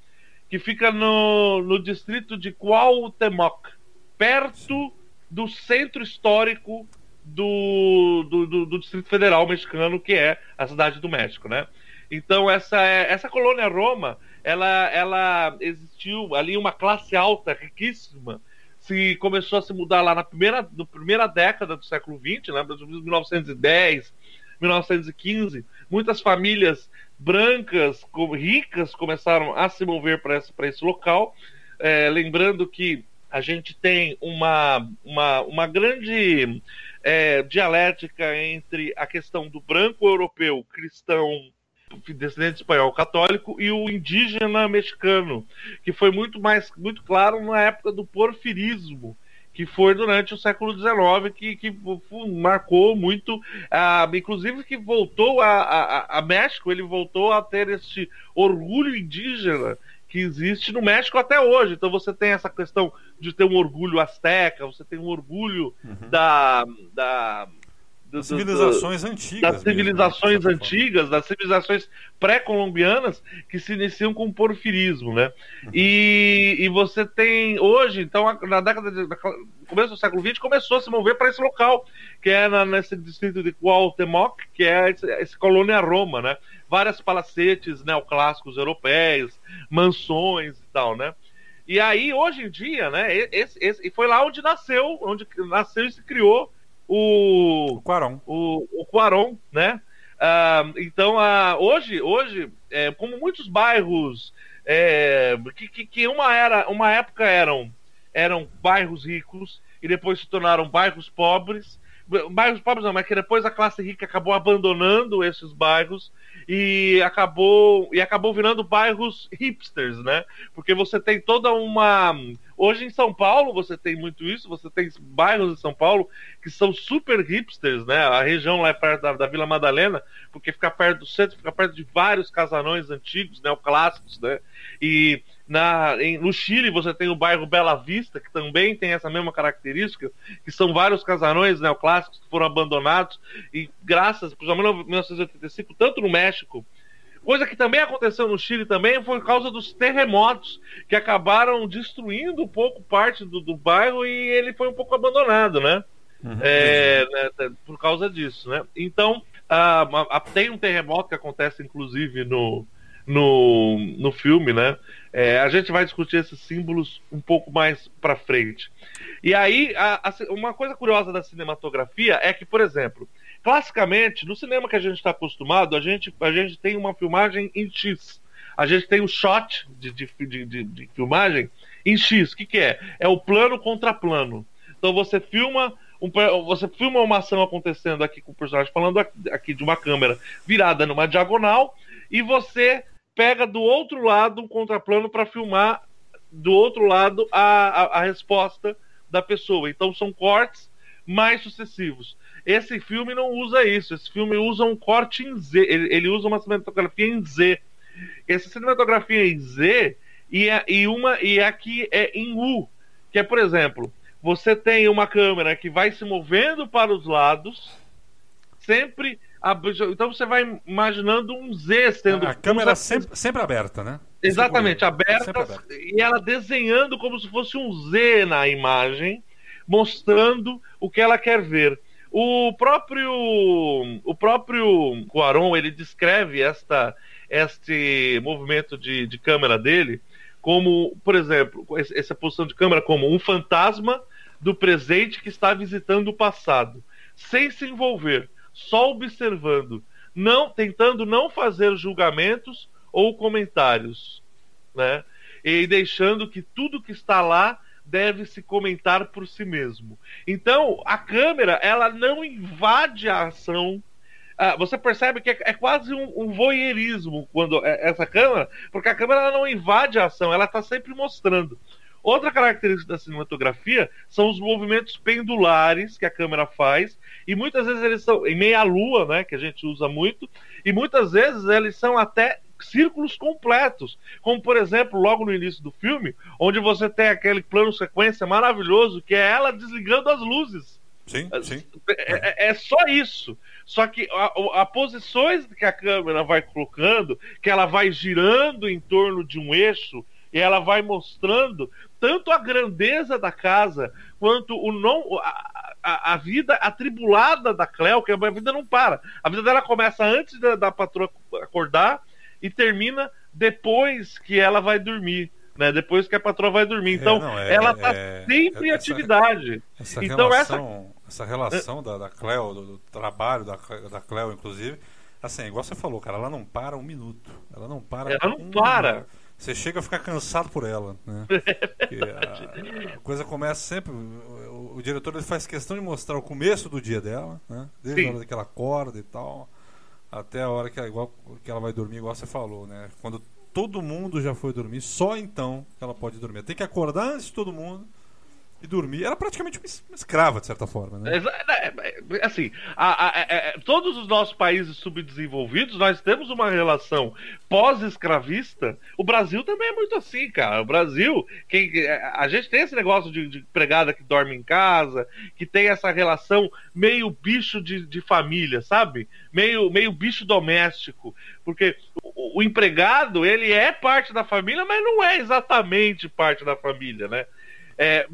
que fica no, no distrito de Cuauhtémoc, perto do centro histórico do, do, do, do Distrito Federal mexicano, que é a cidade do México, né? Então essa essa colônia Roma, ela ela existiu ali uma classe alta riquíssima se começou a se mudar lá na primeira, na primeira década do século XX, né, 1910, 1915, muitas famílias brancas, ricas, começaram a se mover para esse, esse local. É, lembrando que a gente tem uma, uma, uma grande é, dialética entre a questão do branco europeu cristão descendente espanhol católico e o indígena mexicano, que foi muito mais muito claro na época do porfirismo, que foi durante o século XIX, que, que marcou muito, uh, inclusive que voltou a, a, a, México, ele voltou a ter este orgulho indígena que existe no México até hoje. Então você tem essa questão de ter um orgulho asteca, você tem um orgulho Uhum. da, da das civilizações antigas. Das civilizações mesmo, né? antigas, das civilizações pré-colombianas que se iniciam com o porfirismo, né? Uhum. E, e você tem hoje, então, na década de, começo do século XX, começou a se mover para esse local, que é na, nesse distrito de Cuauhtémoc, que é esse, esse colônia Roma, né? Várias palacetes neoclássicos europeus, mansões e tal, né? E aí, hoje em dia, né? Esse, esse, e foi lá onde nasceu, onde nasceu e se criou o, o Quaron. O, o Quaron, né? Ah, então, ah, hoje, hoje é, como muitos bairros é, que, que, que, uma, era, uma época eram, eram bairros ricos e depois se tornaram bairros pobres, bairros pobres não, mas que depois a classe rica acabou abandonando esses bairros e acabou e acabou virando bairros hipsters, né? Porque você tem toda uma hoje em São Paulo você tem muito isso, você tem bairros em São Paulo que são super hipsters, né? A região lá é perto da, da Vila Madalena, porque fica perto do centro, fica perto de vários casarões antigos, neoclássicos, né? E na, em, no Chile você tem o bairro Bela Vista, que também tem essa mesma característica, que são vários casarões neoclássicos que foram abandonados e graças, principalmente em 1985, tanto no México, coisa que também aconteceu no Chile também foi por causa dos terremotos que acabaram destruindo um pouco parte do, do bairro e ele foi um pouco abandonado, né? Uhum. É, né, por causa disso, né? Então uh, tem um terremoto que acontece inclusive no no, no filme, né? É, a gente vai discutir esses símbolos um pouco mais para frente. E aí, a, a, uma coisa curiosa da cinematografia é que, por exemplo, classicamente, no cinema que a gente está acostumado, a gente, a gente tem uma filmagem em X. A gente tem o shot de, de, de, de filmagem em X. O que, que é? É o plano contra plano. Então você filma um, você filma uma ação acontecendo aqui com o personagem falando aqui de uma câmera virada numa diagonal e você pega do outro lado um contraplano para filmar do outro lado a, a, a, resposta da pessoa. Então são cortes mais sucessivos. Esse filme não usa isso. Esse filme usa um corte em Z. Ele, ele usa uma cinematografia em Z. Essa cinematografia em Z e, é, e uma e aqui é em U, que é por exemplo, você tem uma câmera que vai se movendo para os lados, sempre então você vai imaginando um Z sendo. A câmera sempre, sempre aberta, né? Exatamente, aberta, aberta, e ela desenhando como se fosse um Z na imagem, mostrando o que ela quer ver. O próprio o próprio Cuaron ele descreve esta este movimento de, de câmera dele como, por exemplo, essa posição de câmera como um fantasma do presente que está visitando o passado, sem se envolver só observando, não tentando não fazer julgamentos ou comentários, né? E deixando que tudo que está lá deve se comentar por si mesmo. Então, a câmera, ela não invade a ação. Ah, você percebe que é, é quase um, um, voyeurismo quando é, essa câmera, porque a câmera não invade a ação, ela está sempre mostrando. Outra característica da cinematografia são os movimentos pendulares que a câmera faz, e muitas vezes eles são em meia lua, né, que a gente usa muito, e muitas vezes eles são até círculos completos. Como, por exemplo, logo no início do filme, onde você tem aquele plano sequência maravilhoso que é ela desligando as luzes. Sim, sim. É, é- é só isso. Só que a, a posições que a câmera vai colocando, que ela vai girando em torno de um eixo e ela vai mostrando tanto a grandeza da casa quanto o não a, a, a vida atribulada da Cleo, que a vida não para. A vida dela começa antes da, da patroa acordar e termina depois que ela vai dormir. Né, depois que a patroa vai dormir. Então, É, não, é- ela tá é- sempre em essa- atividade. Essa então, essa relação, essa relação da, da Cleo, do, do trabalho da, da Cleo, inclusive, assim, igual você falou, cara, ela não para um minuto. Ela não para. Ela não um para. minuto. Você chega a ficar cansado por ela, né? Porque a, a coisa começa sempre. O, o diretor ele faz questão de mostrar o começo do dia dela, né? Desde Sim. a hora que ela acorda e tal, até a hora que ela, igual, que ela vai dormir, igual você falou, né? Quando todo mundo já foi dormir, só então ela pode dormir. Tem que acordar antes de todo mundo e dormir. Era praticamente uma es- uma escrava, de certa forma, né? Exa- é, é, Assim, a- a- é, é, todos os nossos países subdesenvolvidos, nós temos uma relação pós-escravista. O Brasil também é muito assim, cara. O Brasil, quem, a gente tem esse negócio de, de empregada que dorme em casa, que tem essa relação meio bicho de, de família, sabe? Meio, meio bicho doméstico. Porque o, o empregado, ele é parte da família, mas não é exatamente parte da família, né? É,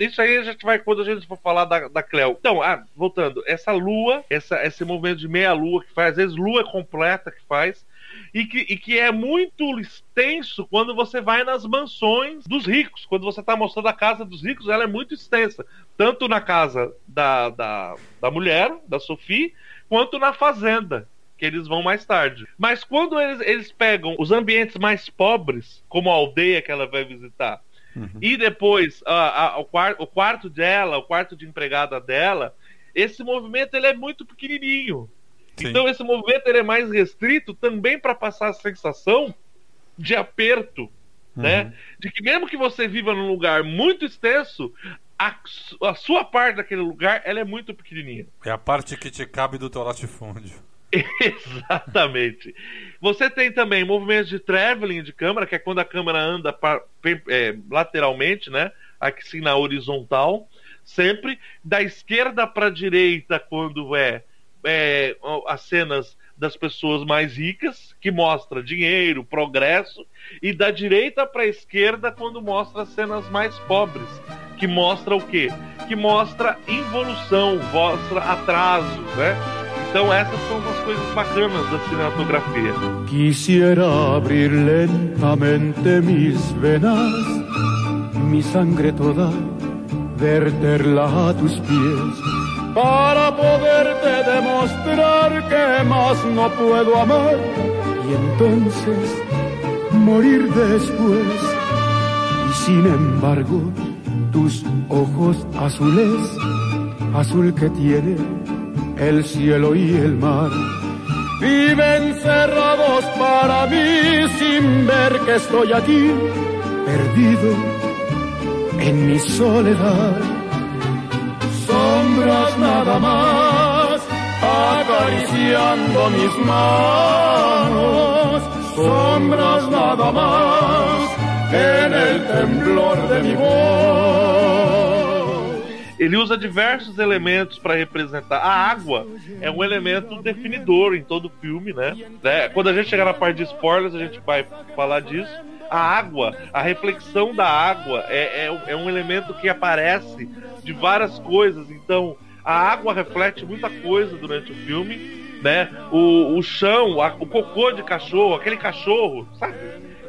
isso aí a gente vai quando a gente for falar da, da Cleo. Então, ah, voltando, essa lua, essa, esse movimento de meia lua que faz, às vezes lua completa que faz, e que, e que é muito extenso quando você vai nas mansões dos ricos. Quando você está mostrando a casa dos ricos, ela é muito extensa. Tanto na casa da, da, da mulher, da Sophie, quanto na fazenda que eles vão mais tarde. Mas quando eles, eles pegam os ambientes mais pobres, como a aldeia que ela vai visitar, e depois a- a- o, quar- o quarto dela, o quarto de empregada dela, esse movimento ele é muito pequenininho. Sim. Então esse movimento ele é mais restrito também para passar a sensação de aperto, né? De que mesmo que você viva num lugar muito extenso, a, a sua parte daquele lugar ela é muito pequenininha. É a parte que te cabe do teu latifúndio. Exatamente. Você tem também movimentos de traveling de câmera, que é quando a câmera anda é, lateralmente, né? Aqui sim na horizontal, sempre da esquerda para a direita quando é, é, as cenas das pessoas mais ricas, que mostra dinheiro, progresso, e da direita para a esquerda quando mostra as cenas mais pobres, que mostra o quê? Que mostra involução, mostra atraso, né? Então essas são as coisas bacanas da cinematografia. Quisiera abrir lentamente mis venas, mi sangre toda, verterla a tus pies, para poderte demostrar que más no puedo amar y entonces morir después. Y sin embargo, tus ojos azules, azul que tiene el cielo y el mar, viven cerrados para mí sin ver que estoy aquí, perdido en mi soledad. Sombras nada más, acariciando mis manos, sombras nada más, en el temblor de mi voz. Ele usa diversos elementos para representar. A água é um elemento definidor em todo o filme, né? Né? Quando a gente chegar na parte de spoilers, a gente vai falar disso. A água, a reflexão da água é, é, um- é um elemento que aparece de várias coisas. Então, a água reflete muita coisa durante o filme, né? O, o chão, a- o cocô de cachorro, aquele cachorro, sabe?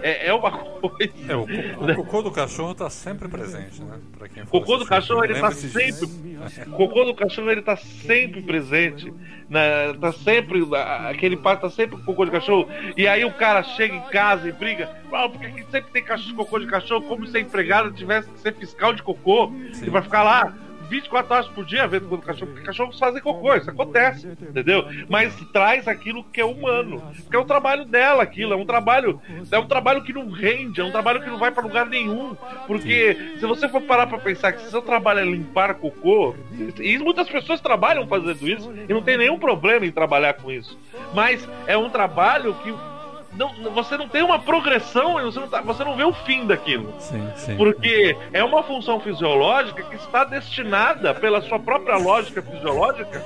É, é uma coisa. É, o, co- o cocô do cachorro tá sempre presente, né? Pra quem cocô do assistir. cachorro ele tá disso. sempre. Cocô do cachorro ele tá sempre presente. Né? Tá sempre. Aquele pai tá sempre com cocô de cachorro. E aí o cara chega em casa e briga. Ah, porque aqui sempre tem cachorro, cocô de cachorro, como se a empregada tivesse que ser fiscal de cocô. E vai ficar lá. 24 horas por dia vendo quando cachorro, porque cachorros fazem cocô, isso acontece, entendeu? Mas traz aquilo que é humano, porque é o trabalho dela, aquilo, é um trabalho, é um trabalho que não rende, é um trabalho que não vai pra lugar nenhum, porque se você for parar pra pensar que seu trabalho é limpar cocô, e muitas pessoas trabalham fazendo isso e não tem nenhum problema em trabalhar com isso, mas é um trabalho que não, você não tem uma progressão, você não, tá- você não vê o fim daquilo. Sim, sim. Porque é uma função fisiológica que está destinada, pela sua própria lógica fisiológica,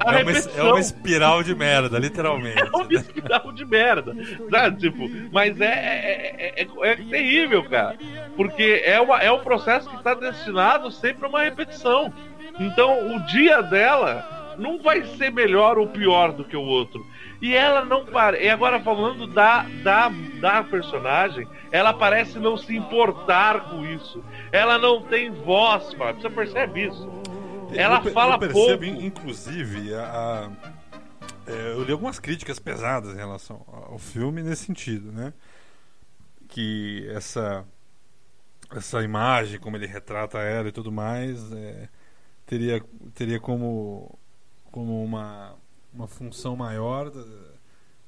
à É uma, repetição. é uma espiral de merda, literalmente. É uma espiral de merda. Sabe? Tipo, mas é, é, é, é- é terrível, cara. Porque é, uma, é um processo que está destinado sempre a uma repetição. Então, o dia dela não vai ser melhor ou pior do que o outro. E ela não para. E agora falando da, da, da personagem, ela parece não se importar com isso. Ela não tem voz, Fábio. Você percebe isso? Ela eu, fala eu percebo, pouco. in- inclusive, a, a- é, eu li algumas críticas pesadas em relação ao filme nesse sentido, né? Que essa essa imagem, como ele retrata ela e tudo mais, é, teria teria como como uma uma função maior, da-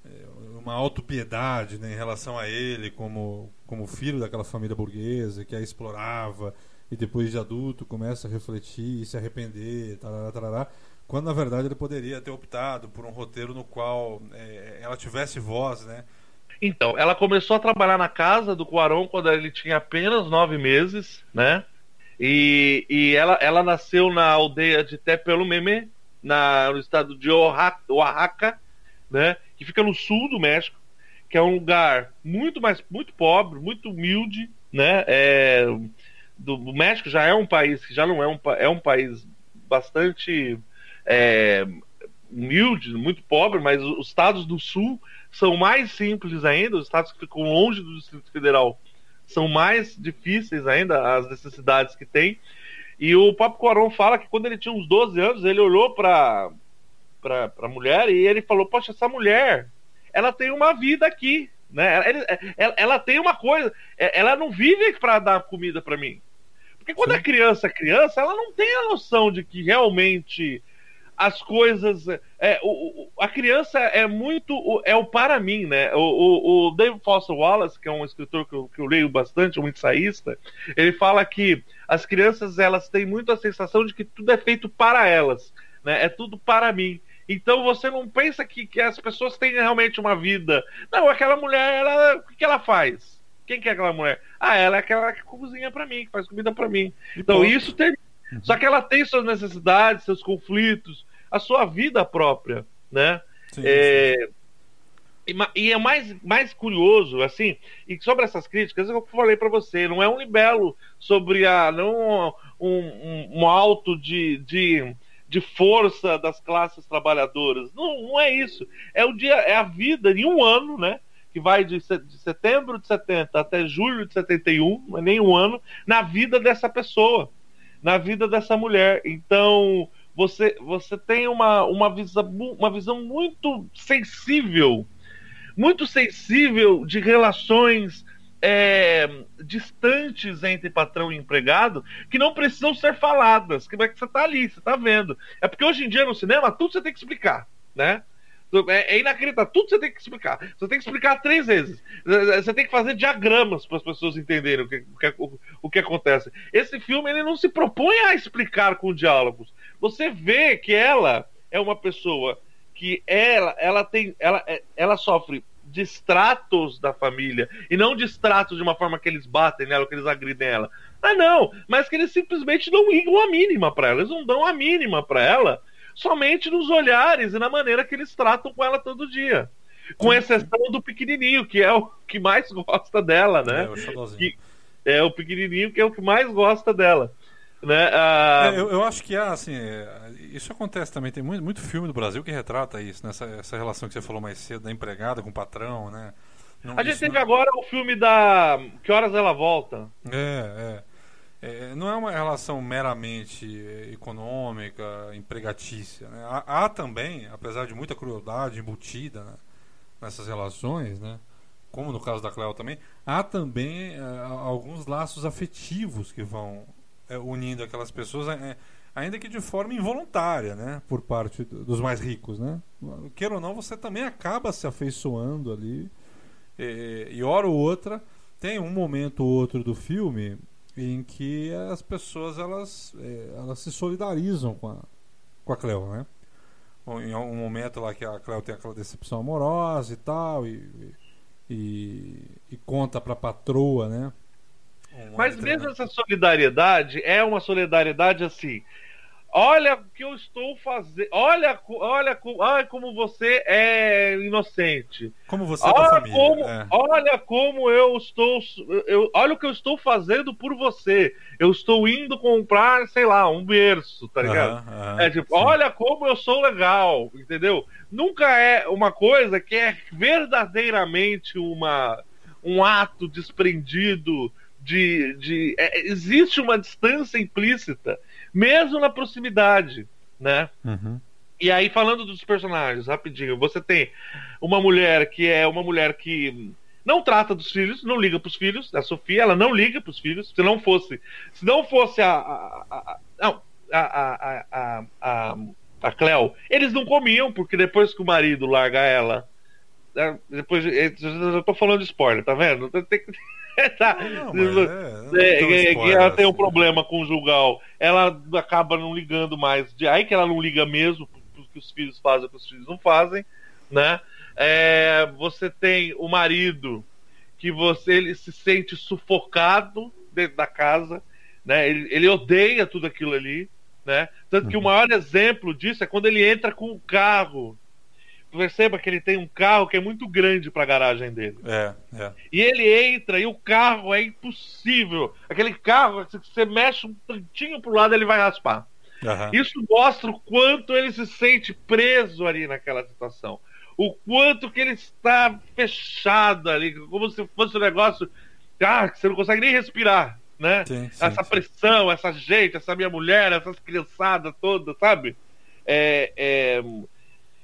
é, uma autopiedade né, em relação a ele como como filho daquela família burguesa que a explorava e depois de adulto começa a refletir e se arrepender, tarará, tarará, quando na verdade ele poderia ter optado por um roteiro no qual é, ela tivesse voz, né? Então, ela começou a trabalhar na casa do Cuarón quando ele tinha apenas nove meses, né? E, e ela, ela nasceu na aldeia de Tepelumeme, na, no estado de Oaxaca, né? Que fica no sul do México, que é um lugar muito mais muito pobre, muito humilde, né? É, do, o México já é um país que já não é um, é um país bastante é, humilde, muito pobre, mas os estados do sul são mais simples ainda, os estados que ficam longe do Distrito Federal são mais difíceis ainda, as necessidades que tem. E o Papo Coron fala que quando ele tinha uns 12 anos, ele olhou para para a mulher e ele falou: Poxa, essa mulher, ela tem uma vida aqui. Né? Ela, ela, ela tem uma coisa, é, ela não vive para dar comida para mim. Porque quando a criança é criança, ela não tem a noção de que realmente as coisas. É, o, o- a criança é muito. o- É o para mim, né? O, o, o David Foster Wallace, que é um escritor que eu, que eu leio bastante, um ensaísta, ele fala que as crianças elas têm muito a sensação de que tudo é feito para elas, né? É tudo para mim. Então você não pensa que, que as pessoas têm realmente uma vida. Não, aquela mulher, ela, o que, ela faz? Quem que é aquela mulher? Ah, ela é aquela que cozinha para mim, que faz comida para mim. Então isso tem. Só que ela tem suas necessidades, seus conflitos, a sua vida própria, né? Sim, É, E, é mais, mais curioso, assim, e sobre essas críticas, eu falei para você, não é um libelo sobre a. não um, um, um alto de, de, de força das classes trabalhadoras. Não, não é isso. É o dia, é a vida em um ano, né? Que vai de, se- de setembro de 70 até julho de 71, não é nem um ano, na vida dessa pessoa, na vida dessa mulher. Então, você, você tem uma, uma, visão, uma visão muito sensível, muito sensível de relações é, distantes entre patrão e empregado que não precisam ser faladas. Que vai que você tá ali, você tá vendo. É porque hoje em dia no cinema tudo você tem que explicar, né? É, é inacreditável, tudo você tem que explicar. Você tem que explicar três vezes. Você tem que fazer diagramas para as pessoas entenderem o que, o, que, o que acontece. Esse filme ele não se propõe a explicar com diálogos. Você vê que ela é uma pessoa que ela, ela tem, ela, ela sofre distratos da família e não distratos de uma forma que eles batem nela, que eles agridem ela. Ah, não, mas que eles simplesmente não ligam a mínima para ela, eles não dão a mínima para ela, somente nos olhares e na maneira que eles tratam com ela todo dia. Com exceção do pequenininho, que é o que mais gosta dela, né? É, o. Que- é o pequenininho que é o que mais gosta dela. Né? Ah, É, eu, eu acho que há, assim, é, isso acontece também. Tem muito, muito filme do Brasil que retrata isso, nessa essa relação que você falou mais cedo da empregada com o patrão, né? Não- a gente teve não- agora o filme da Que Horas Ela Volta. É, é. É, não é uma relação meramente é, econômica, empregatícia. Né? Há, há também, apesar de muita crueldade embutida né, nessas relações, né? como no caso da Cleo também, há também é, alguns laços afetivos que vão unindo aquelas pessoas, é, ainda que de forma involuntária, né? por parte do- dos mais ricos. Né? Queira ou não, você também acaba se afeiçoando ali. É, e hora ou outra tem um momento ou outro do filme em que as pessoas elas, é, elas se solidarizam com a, com a Cleo, né? Em algum momento lá que a Cleo tem aquela decepção amorosa e tal, e, e- e, e conta pra patroa, né? Uma Mas determinada- mesmo essa solidariedade é uma solidariedade assim. Olha o que eu estou fazendo. Olha, olha, olha como você é inocente. Como você é da Olha família. como, é. olha como eu estou. Eu, olha o que eu estou fazendo por você. Eu estou indo comprar, sei lá, um berço, tá ligado? É tipo, sim. olha como eu sou legal, entendeu? Nunca é uma coisa que é verdadeiramente uma, um ato desprendido de. de é, existe uma distância implícita, mesmo na proximidade, né? Uhum. E aí, falando dos personagens, rapidinho, você tem uma mulher que é uma mulher que não trata dos filhos, não liga pros filhos. A Sofia, ela não liga pros filhos. Se não fosse, se não fosse a, a, a- a- não, a, a, a, a, a Cleo, eles não comiam, porque depois que o marido larga ela, é, depois, eu tô falando de spoiler, tá vendo? Tem que- tá. Não, não É, é é, ela tem um assim. problema conjugal, ela acaba não ligando mais. De aí que ela não liga mesmo, porque que os filhos fazem, o que os filhos não fazem, né? É, você tem o marido que você ele se sente sufocado dentro da casa, né? Ele, ele odeia tudo aquilo ali, né? Tanto que o maior exemplo disso é quando ele entra com o carro. Perceba que ele tem um carro que é muito grande para a garagem dele. É, é. E ele entra e o carro é impossível. Aquele carro, se você mexe um tantinho pro lado, ele vai raspar. Aham. Isso mostra o quanto ele se sente preso ali naquela situação. O quanto que ele está fechado ali, como se fosse um negócio ah, que você não consegue nem respirar, né? Sim, sim, essa sim. pressão, essa gente, essa minha mulher, essas criançadas todas, sabe? É, é,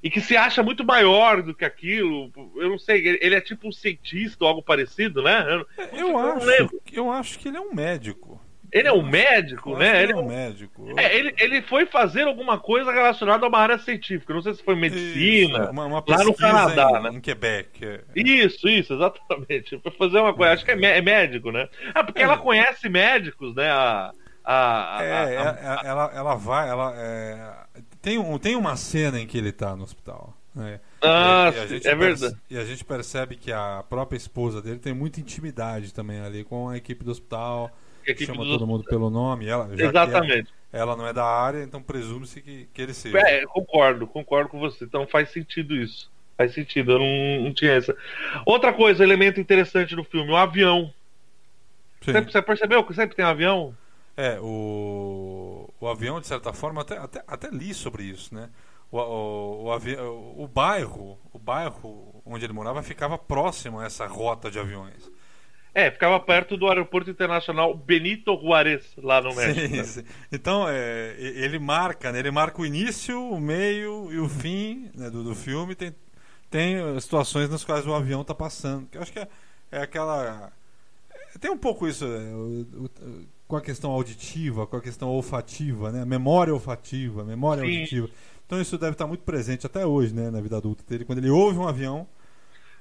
e que se acha muito maior do que aquilo. Eu não sei, ele- é tipo um cientista ou algo parecido, né? Eu, Eu acho, lembro. eu acho que ele é um médico. Ele é um médico, Eu né? Ele é é um médico. é, ele, ele foi fazer alguma coisa relacionada a uma área científica. Não sei se foi medicina. Isso, uma, uma lá no Canadá, em, né? em Quebec. é. Isso, isso, exatamente. Foi fazer uma coisa. Acho que é, é médico, né? Ah, porque ela conhece médicos, né? A, a, a- É, a- é, é, ela, ela vai, ela é, tem, um, tem uma cena em que ele tá no hospital. né? Ah, E- e é verdade. E a gente percebe que a própria esposa dele tem muita intimidade também ali com a equipe do hospital. equipe chama todo mundo pelo nome. Ela, Exatamente. ela, ela não é da área, então presume-se que, que ele seja. É, concordo, concordo com você. Então faz sentido isso. Faz sentido, eu não, não tinha essa. Outra coisa, elemento interessante do filme, o avião. Sim. Sempre, você percebeu que sempre tem avião? É, o, o avião, de certa forma, até, até, até li sobre isso, né? O, o, o, avi, o, bairro, o bairro onde ele morava ficava próximo a essa rota de aviões. É, ficava perto do aeroporto internacional Benito Juárez, lá no México. Sim, né? sim. Então, é, ele marca, né? Ele marca o início, o meio e o fim né, do, do filme. Tem, tem eh, situações nas quais o avião está passando. Que eu acho que é, é aquela. é, Tem um pouco isso é, o- o- com a questão auditiva, com a questão olfativa, né? Memória olfativa, memória Sim. auditiva. Então isso deve estar muito presente até hoje, né? Na vida adulta dele. Quando ele ouve um avião.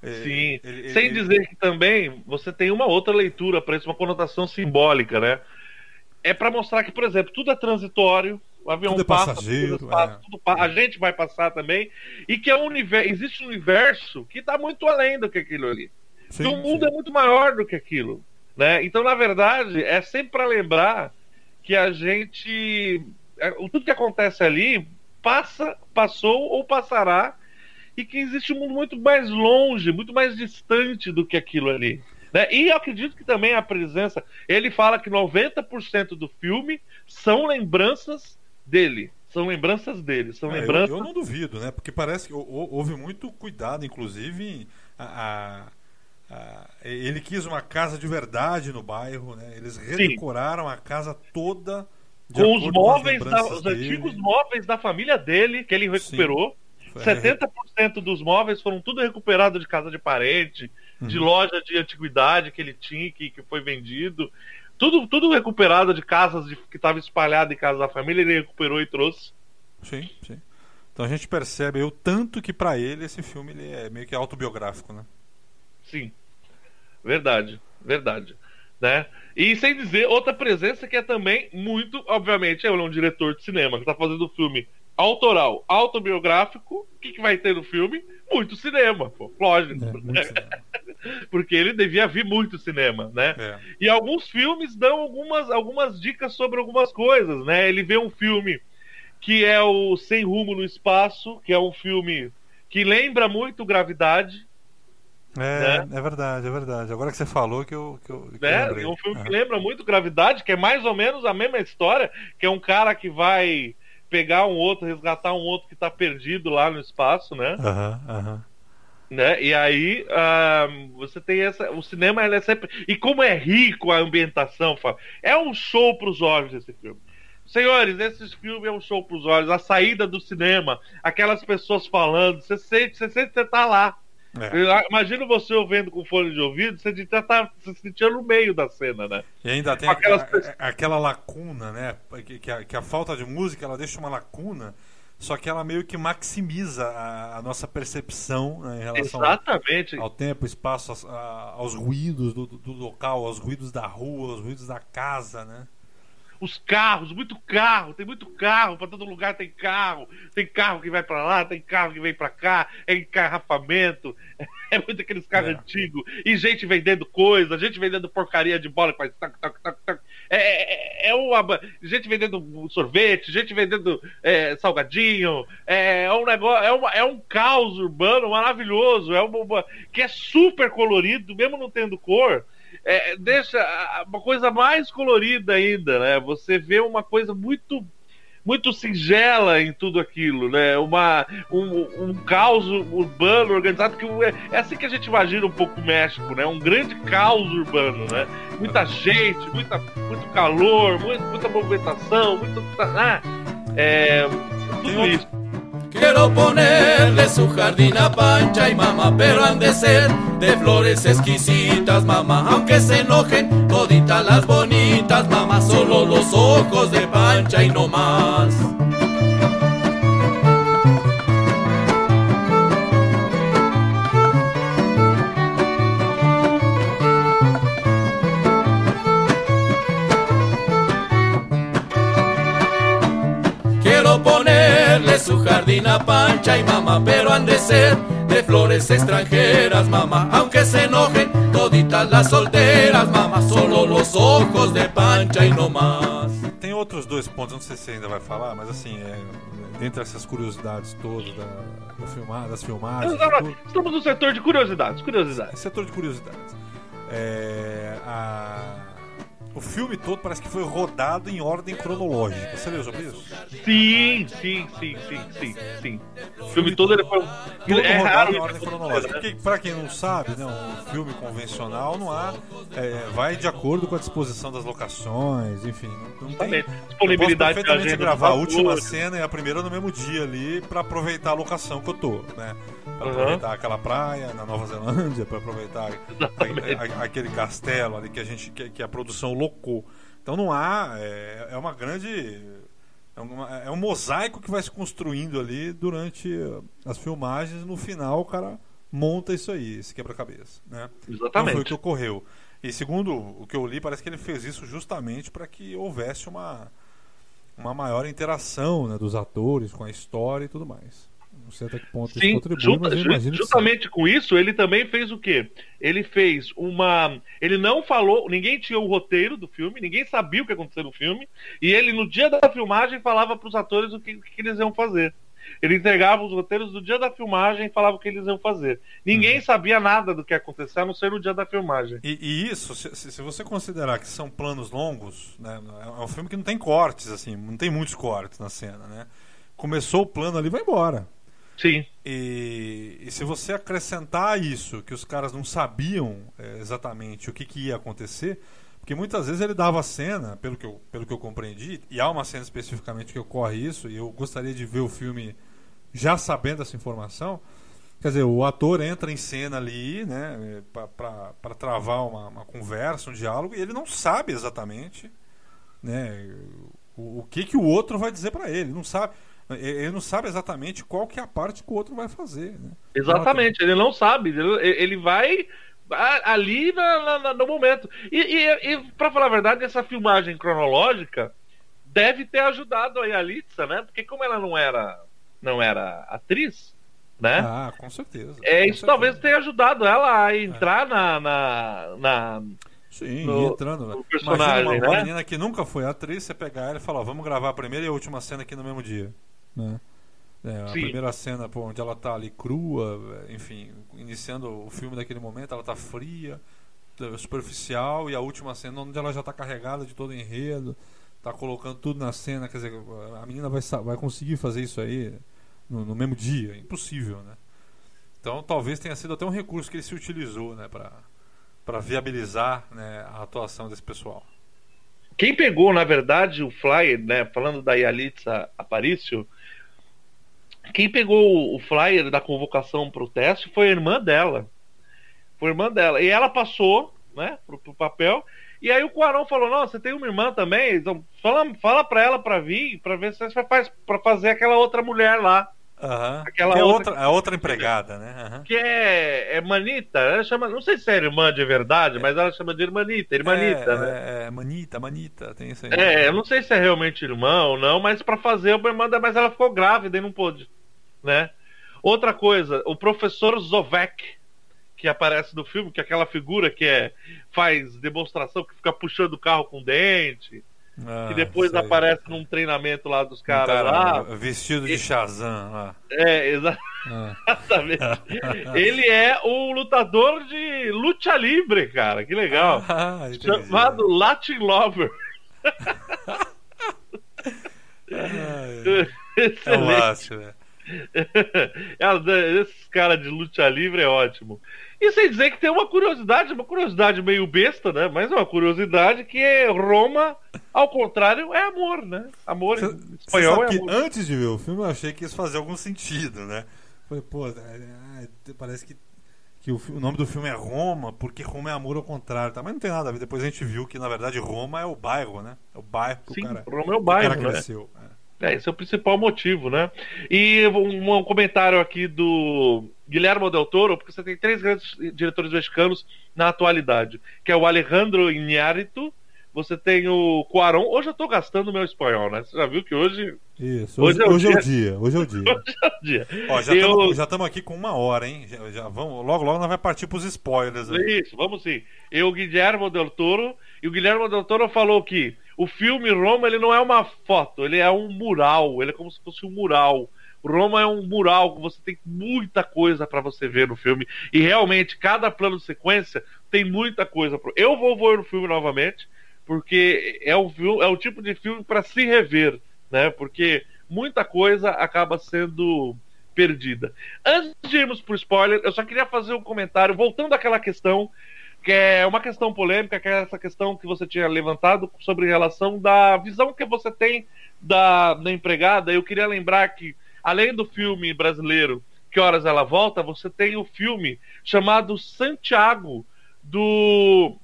é, Sim. ele- Sem ele- dizer que também você tem uma outra leitura para isso, uma conotação simbólica, né? É para mostrar que, por exemplo, tudo é transitório, o avião Tudo é passa, passageiro, tudo passa, é. tudo a gente vai passar também, e que é um universo, existe um universo que está muito além do que aquilo ali. Sim, que o mundo sim. é muito maior do que aquilo. Né? Então, na verdade, é sempre para lembrar que a gente. é, Tudo que acontece ali passa, passou ou passará, e que existe um mundo muito mais longe, muito mais distante do que aquilo ali. Né? E eu acredito que também a presença. Ele fala que 90% do filme são lembranças dele. São lembranças dele. São É, eu- lembranças. eu, não duvido, né? Porque parece que hou- hou- houve muito cuidado, inclusive, a- a- a- ele quis uma casa de verdade no bairro, né? Eles redecoraram a casa toda de com os acordo com móveis, da- os antigos móveis da família dele, que ele recuperou. Foi- 70% dos móveis foram tudo recuperado de casa de parente, de Uhum. loja de antiguidade que ele tinha, que, que foi vendido. Tudo, tudo recuperado de casas de- que estavam espalhadas em casa da família, ele recuperou e trouxe. Sim, sim. Então a gente percebe o tanto que pra ele esse filme ele é meio que autobiográfico, né? Sim. Verdade, verdade. Né? E sem dizer, outra presença que é também muito, obviamente, ele é um diretor de cinema que está fazendo um filme autoral, autobiográfico. O que, que vai ter no filme? muito cinema, pô, lógico. É, muito cinema. Porque ele devia vir muito cinema, né? É. E alguns filmes dão algumas, algumas dicas sobre algumas coisas, né? Ele vê um filme que é o Sem Rumo no Espaço, que é um filme que lembra muito Gravidade, É, Né? é verdade, é verdade. Agora que você falou que eu, que eu, que eu né? É um filme que Aham. lembra muito Gravidade, que é mais ou menos a mesma história, que é um cara que vai pegar um outro, resgatar um outro que tá perdido lá no espaço, né? Aham, aham. né? E aí ah, você tem essa. O cinema é sempre. E como é rico a ambientação, Fábio, é um show pros olhos esse filme. Senhores, esse filme é um show pros olhos. A saída do cinema, aquelas pessoas falando, você sente, você sente que você tá lá. É. Imagina você ouvindo com fone de ouvido, você devia estar se sentindo no meio da cena, né? E ainda tem Aquelas a- a- aquela lacuna, né? Que, que a, que a falta de música ela deixa uma lacuna, só que ela meio que maximiza a, nossa percepção né, em relação ao, Exatamente. ao tempo, espaço, aos, aos ruídos do, do local, aos ruídos da rua, aos ruídos da casa, né? Os carros, muito carro, tem muito carro, pra todo lugar tem carro. Tem carro que vai pra lá, tem carro que vem pra cá, é encarrafamento, é muito aqueles carros É. antigos. E gente vendendo coisa, gente vendendo porcaria de bola que faz toc, toc, toc, toc. É, é, é uma. ba- Gente vendendo sorvete, gente vendendo é, salgadinho. É, é um negócio, é, uma- é um caos urbano maravilhoso, é uma, uma- que é super colorido, mesmo não tendo cor é, deixa uma coisa mais colorida ainda, né? Você vê uma coisa muito muito singela em tudo aquilo, né? Uma, um, um caos urbano organizado que é, é assim que a gente imagina um pouco o México, né? Um grande caos urbano, né? Muita gente, muita, muito calor, muito, muita movimentação, muito ah, é, tudo isso. Quiero ponerle su jardín a Pancha y mamá, pero han de ser de flores exquisitas, mamá. Aunque se enojen toditas las bonitas, mamá, solo los ojos de Pancha y no más. Su jardín a Pancha y mamá, pero han de ser de flores extranjeras, mamá. Aunque se enojen toditas las solteras, mamá, solo los ojos de Pancha y no más. Tem outros dois pontos, não sei se você ainda vai falar, mas assim, é, dentre essas curiosidades todas da, do filmar, das filmagens, Estamos no setor de curiosidades, curiosidades. setor de curiosidades. É, a- o filme todo parece que foi rodado em ordem cronológica. Você leu sobre isso? Sim, sim, sim, sim, sim, sim. O filme todo ele foi. Todo é rodado em ordem cronológica. Porque, pra quem não sabe, né, um filme convencional não há. é, vai de acordo com a disposição das locações, enfim. Não, tem. Exatamente. Eu posso Disponibilidade perfeitamente gravar a última cena e a primeira no mesmo dia ali pra aproveitar a locação que eu tô, né? Pra Uhum. aproveitar aquela praia na Nova Zelândia, pra aproveitar Exatamente. a- a- aquele castelo ali que a gente que, que a produção locou. Então não há, é, é uma grande é, uma- é um mosaico que vai se construindo ali durante as filmagens. No final, o cara monta isso aí, esse quebra-cabeça. Né? Não foi o Exatamente. que ocorreu. E segundo o que eu li, parece que ele fez isso justamente para que houvesse uma, uma maior interação né, dos atores com a história e tudo mais. Não sei até que ponto isso Sim, contribui, junta- mas eu imagino justamente com isso, ele também fez o quê? Ele fez uma. Ele não falou, ninguém tinha o roteiro do filme, ninguém sabia o que ia acontecer no filme, e ele, no dia da filmagem, falava para os atores o que, o que eles iam fazer. Ele entregava os roteiros do dia da filmagem e falava o que eles iam fazer. Ninguém Uhum. sabia nada do que ia acontecer, a não ser no dia da filmagem. E, e isso, se, se- se você considerar que são planos longos, né, é um filme que não tem cortes, assim, não tem muitos cortes na cena, né? Começou o plano ali, vai embora. Sim, E, e se você acrescentar isso, que os caras não sabiam é, exatamente o que, que ia acontecer, porque muitas vezes ele dava cena, pelo que, eu, pelo que eu compreendi, e há uma cena especificamente que ocorre isso, e eu gostaria de ver o filme já sabendo essa informação. Quer dizer, o ator entra em cena ali, né, para travar uma, uma conversa, um diálogo, e ele não sabe exatamente né, o, o que, que o outro vai dizer para ele. Não sabe, ele não sabe exatamente qual que é a parte que o outro vai fazer. Né? exatamente. Ele não sabe. Ele, ele vai ali na- na- no momento. E, e, e para falar a verdade, essa filmagem cronológica deve ter ajudado a Yalitza, né? Porque como ela não era não era atriz, né? Ah, com certeza. é, com isso certeza. talvez tenha ajudado ela a entrar na, na, na- Sim, no- entrando, né? no personagem, Imagina uma né? menina que nunca foi atriz, você pegar ela e falar, vamos gravar a primeira e a última cena aqui no mesmo dia. Né? É, a Sim. primeira cena, pô, onde ela tá ali crua, enfim, iniciando o filme daquele momento, ela tá fria, é, superficial, e a última cena onde ela já tá carregada de todo o enredo, tá colocando tudo na cena, quer dizer, a menina vai, vai conseguir fazer isso aí no, no mesmo dia, impossível, né? Então talvez tenha sido até um recurso que ele se utilizou, né, pra, pra viabilizar né, a atuação desse pessoal. Quem pegou, na verdade, o flyer, né? Falando da Yalitza Aparício, quem pegou o flyer da convocação para o teste foi a irmã dela. Foi a irmã dela. E ela passou, né, pro, pro papel. E aí o Cuarão falou: Não, você tem uma irmã também? Então, fala, fala pra ela pra vir, pra ver se você faz pra fazer aquela outra mulher lá. Aham. Aquela Que é outra- outra, a outra empregada, né? Aham. Que é, é Manita. Ela chama, não sei se é irmã de verdade, mas ela chama de Irmanita. Irmanita, é, né? é, é, manita, manita, tem isso aí. É, eu não sei se é realmente irmã ou não, mas pra fazer uma irmã, mas ela ficou grávida e não pôde, né? Outra coisa, o professor Zovek, que aparece no filme, que é aquela figura que é faz demonstração, que fica puxando o carro com dente, Ah, que depois aparece num treinamento lá dos Um caras cara lá. Vestido de Shazam lá. É, exa- Ah. exatamente. Ele é o lutador de luta livre, cara, que legal. Ah. Chamado Latin Lover. Ah, é. É o Excelente. Lácio, né? É, Esses caras de luta livre é ótimo. E sem dizer que tem uma curiosidade, uma curiosidade meio besta, né? Mas é uma curiosidade que é Roma, ao contrário, é amor, né? Amor Cê- em espanhol é que amor. antes de ver o filme eu achei que isso fazia algum sentido, né? Falei, pô, é, é, parece que, que o, o nome do filme é Roma, porque Roma é amor ao contrário, tá? Mas não tem nada a ver. Depois a gente viu que, na verdade, Roma é o bairro, né? É o bairro que Sim, o cara, Roma é o o cara bairro, né? cresceu. é. É, esse é o principal motivo, né? E um, um comentário aqui do Guilherme Del Toro, porque você tem três grandes diretores mexicanos na atualidade, que é o Alejandro Iñárritu, você tem o Cuarón. Hoje eu tô gastando meu espanhol, né? Você já viu que hoje Isso, Hoje hoje, é o hoje é dia. o dia. Hoje é o dia. é o dia. Ó, já Eu- estamos aqui com uma hora, hein? Já, já vamos, logo, logo nós vai partir pros spoilers. aí. Isso, vamos sim. E o Guilherme Del Toro, e o Guilherme Del falou que o filme Roma ele não é uma foto, ele é um mural, ele é como se fosse um mural. Roma é um mural, você tem muita coisa pra você ver no filme e realmente cada plano de sequência tem muita coisa. Pro... Eu vou ver o filme novamente porque é filme, é o tipo de filme para se rever, né? Porque muita coisa acaba sendo perdida. Antes de irmos pro spoiler, eu só queria fazer um comentário voltando àquela questão que é uma questão polêmica, que é essa questão que você tinha levantado sobre relação da visão que você tem da, da empregada. Eu queria lembrar que, além do filme brasileiro Que Horas Ela Volta, você tem o filme chamado Santiago, do,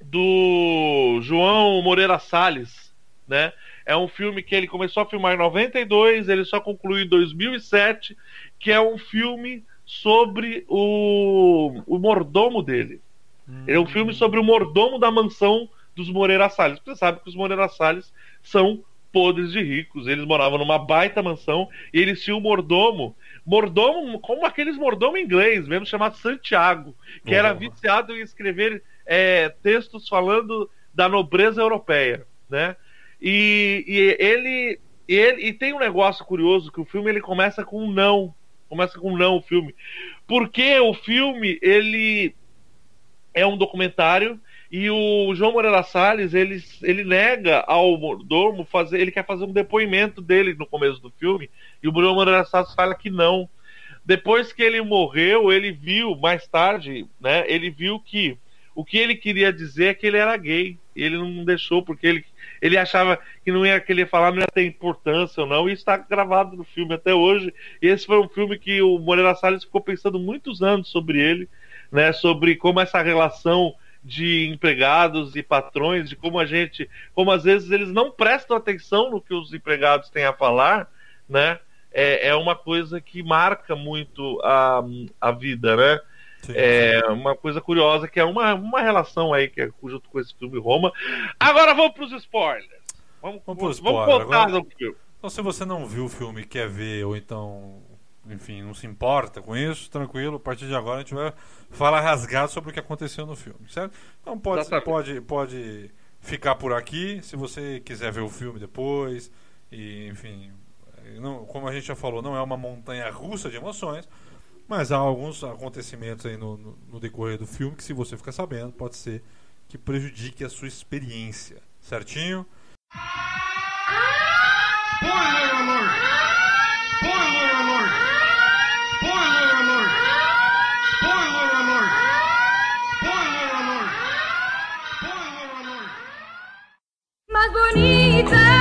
do João Moreira Salles, né? É um filme que ele começou a filmar em 92, ele só concluiu em 2007, que é um filme sobre o, o mordomo dele. Ele é um filme sobre o mordomo da mansão dos Moreira Salles. Você sabe que os Moreira Salles são podres de ricos. Eles moravam numa baita mansão e eles tinham um mordomo, mordomo como aqueles mordomo inglês, mesmo chamado Santiago, que era Oh. viciado em escrever é, textos falando da nobreza europeia, né? E, e ele, ele e tem um negócio curioso que o filme ele começa com um não, começa com um não o filme, porque o filme ele é um documentário e o João Moreira Salles ele, ele nega ao mordomo fazer, ele quer fazer um depoimento dele no começo do filme e o João Moreira Salles fala que não. Depois que ele morreu, ele viu mais tarde, né? Ele viu que o que ele queria dizer é que ele era gay. Ele não deixou porque ele, ele achava que não ia que ele ia falar, não ia ter importância ou não. E está gravado no filme até hoje. E esse foi um filme que o Moreira Salles ficou pensando muitos anos sobre ele, né? Sobre como essa relação de empregados e patrões, de como a gente, como às vezes eles não prestam atenção no que os empregados têm a falar, né? É, é uma coisa que marca muito a, a vida, né? Sim. É uma coisa curiosa que é uma, uma relação aí que é junto com esse filme Roma. Agora vamos para os spoilers. Vamos, Vamos vamos spoilers, contar agora- do filme. Então, se você não viu o filme quer ver, ou então enfim, não se importa com isso, tranquilo. A partir de agora a gente vai falar rasgado sobre o que aconteceu no filme, certo? Então pode, Exatamente. pode, pode ficar por aqui. Se você quiser ver o filme depois, e enfim, não- como a gente já falou, não é uma montanha russa de emoções. Mas há alguns acontecimentos aí no, no- no decorrer do filme que, se você ficar sabendo, pode ser que prejudique a sua experiência. Certinho? Spoiler alert! Bonita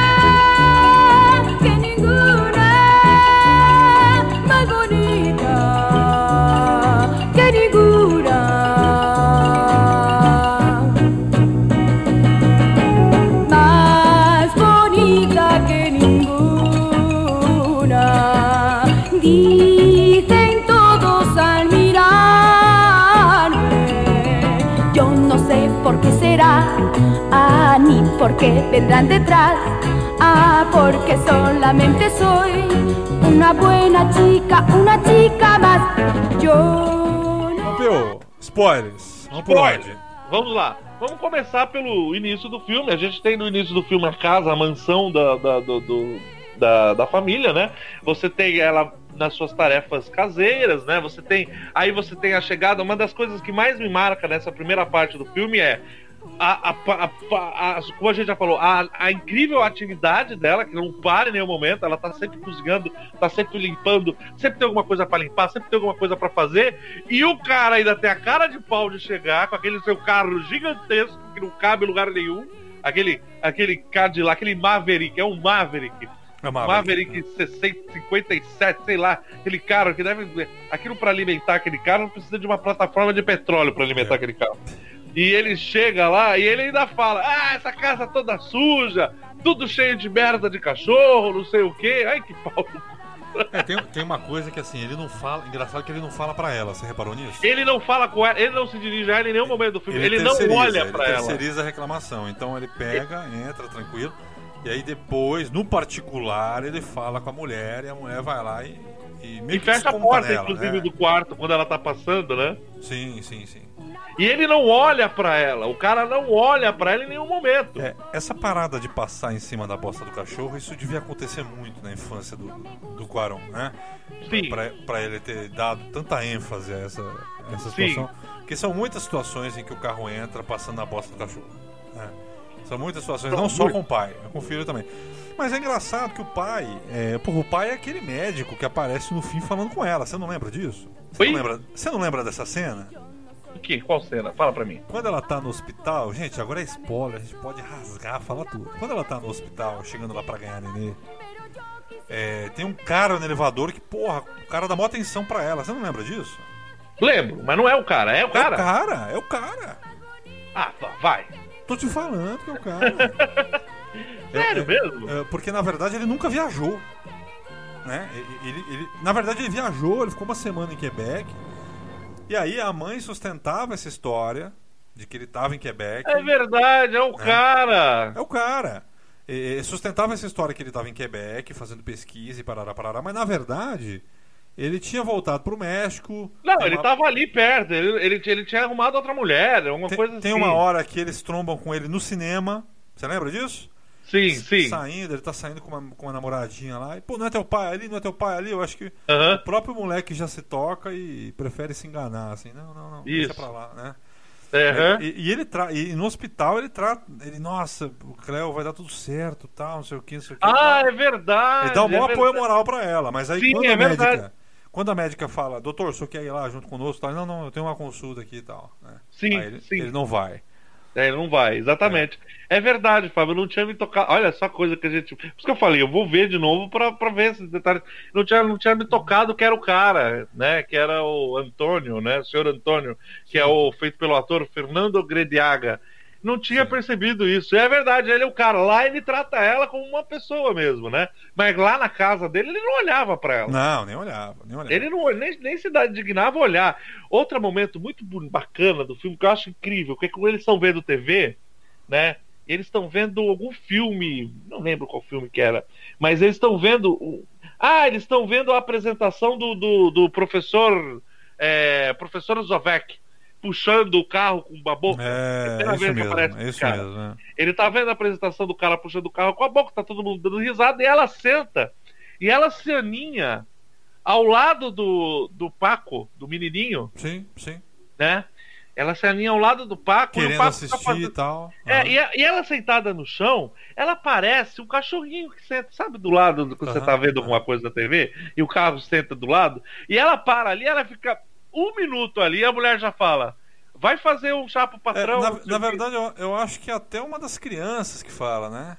ni por qué vendrán detrás, ah, porque solamente soy una buena chica, una chica más. Yo. Pompeu, spoilers. Vamos por Spoiler. onde? Vamos lá. Vamos começar pelo início do filme. A gente tem no início do filme a casa, a mansão da, da, do- do- da, da família, né? Você tem ela nas suas tarefas caseiras, né? Você tem. Aí você tem a chegada. Uma das coisas que mais me marca nessa primeira parte do filme é. A, a, a- a- como a gente já falou, a, a incrível atividade dela, que não para em nenhum momento, ela tá sempre cozinhando, tá sempre limpando, sempre tem alguma coisa pra limpar, sempre tem alguma coisa pra fazer, e o cara ainda tem a cara de pau de chegar com aquele seu carro gigantesco que não cabe em lugar nenhum. Aquele, aquele Cadillac, aquele Maverick, é um Maverick. É Maverick 60, 57, sei lá. Aquele carro que deve. Aquilo pra alimentar aquele carro não precisa de uma plataforma de petróleo pra alimentar É. aquele carro. E ele chega lá e ele ainda fala: Ah, essa casa toda suja, tudo cheio de merda de cachorro, não sei o quê. Ai, que pau. É, tem, tem uma coisa que assim, ele não fala. Engraçado que ele não fala pra ela, você reparou nisso? Ele não fala com ela, ele não se dirige a ela em nenhum momento do filme, ele, não terceiriza, olha ele pra ela. terceiriza a reclamação. Então ele pega, entra tranquilo. E aí depois, no particular, ele fala com a mulher e a mulher vai lá e, e E fecha a porta, inclusive, né? do quarto quando ela tá passando, né? Sim, sim, sim. E ele não olha pra ela. O cara não olha pra ela em nenhum momento. É, essa parada de passar em cima da bosta do cachorro, isso devia acontecer muito na infância do, do Quaron, né? Sim. Pra, pra ele ter dado tanta ênfase a essa, a essa Sim. situação. Porque são muitas situações em que o carro entra passando na bosta do cachorro. né? São muitas situações, não só com o pai, é com o filho também. Mas é engraçado que o pai, é, porra, o pai é aquele médico que aparece no fim falando com ela. Você não lembra disso? Você Oi? não lembra, você não lembra dessa cena? O que? Qual cena? Fala pra mim. Quando ela tá no hospital, gente, agora é spoiler, a gente pode rasgar, falar tudo. Quando ela tá no hospital, chegando lá pra ganhar nenê, é, tem um cara no elevador que, porra, o cara dá maior atenção pra ela. Você não lembra disso? Lembro, mas não é o cara, é o É cara. o cara, é o cara. Ah, vá, vai. Tô te falando que é o cara. Sério É, é, mesmo? é, porque na verdade ele nunca viajou. Né? Ele, ele- na verdade ele viajou, ele ficou uma semana em Quebec. E aí a mãe sustentava essa história de que ele tava em Quebec. É verdade, é o cara. É o cara. E- e sustentava essa história que ele estava em Quebec, fazendo pesquisa e parará, parará. Mas na verdade, ele tinha voltado pro México. Não, ele uma- tava ali perto. Ele, ele, ele tinha arrumado outra mulher, alguma Tem, coisa assim. tem uma hora que eles trombam com ele no cinema. Você lembra disso? Sim, sim. Saindo, ele tá saindo com uma, com uma namoradinha lá. E, pô, não é teu pai ali, não é teu pai ali. Eu acho que o próprio moleque já se toca e prefere se enganar, assim. Não, não, não. Deixa Isso. pra lá, né? Aham. E, e ele tra... e no hospital ele trata. Ele, nossa, o Cleo vai dar tudo certo, tal, não sei o que, não sei o que. Ah, é verdade. Ele dá um é bom apoio verdade. moral pra ela, mas aí Sim, quando é a médica. verdade. Quando a médica fala, doutor, o senhor quer ir lá junto conosco? Não, não, eu tenho uma consulta aqui e tal. né? Sim, ele, sim. ele não vai. É, ele não vai, exatamente. É. verdade, Fábio, eu não tinha me tocado. Olha só a coisa que a gente. Por isso que eu falei, eu vou ver de novo pra, pra ver esses detalhes. Não tinha, não tinha me tocado que era o cara, né? Que era o Antônio, né? O senhor Antônio, que é o feito pelo ator Fernando Grediaga. Não tinha Sim. percebido isso. É verdade, ele é o cara. Lá ele trata ela como uma pessoa mesmo, né? Mas lá na casa dele ele não olhava pra ela. Não, nem olhava, nem olhava. Ele não, nem, nem se dignava a olhar. Outro momento muito bacana do filme que eu acho incrível, que é quando eles estão vendo TV, né? Eles estão vendo algum filme, não lembro qual filme que era, mas eles estão vendo. Ah, eles estão vendo a apresentação do, do, do professor é, professor Zovek puxando o carro com uma boca. É, é isso mesmo, aparece é isso cara. mesmo. né? Ele tá vendo a apresentação do cara puxando o carro com a boca, tá todo mundo dando risada, e ela senta. E ela se aninha ao lado do, do Paco, do menininho, Sim, sim. né? Ela se aninha ao lado do Paco e o Querendo Paco assistir tá fazendo... e tal. É, e, a- e ela sentada no chão, ela parece um cachorrinho que senta, sabe, do lado do que você tá vendo alguma coisa na TV, e o carro senta do lado, e ela para ali, ela fica um minuto ali, a mulher já fala: vai fazer um chá pro É, patrão. na sei na o quê." verdade, eu, eu acho que é até uma das crianças que fala, né?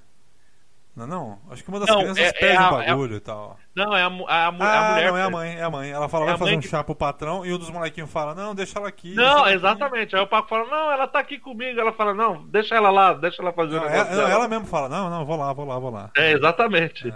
Não, é não? Acho que uma das Não, crianças é- é pede a- um bagulho e tal. Não, é a, a, a Ah, mulher. não, é a mãe, é a mãe. Ela fala, É vai a fazer um que- chá pro patrão e um dos molequinhos fala, não, deixa ela aqui. Não, ela aqui. exatamente. Aí o Paco fala: não, ela tá aqui comigo. Ela fala: não, deixa ela lá, deixa ela fazer Não, o é- negócio. dela." ela mesmo fala, não, não, vou lá, vou lá, vou lá. É, exatamente.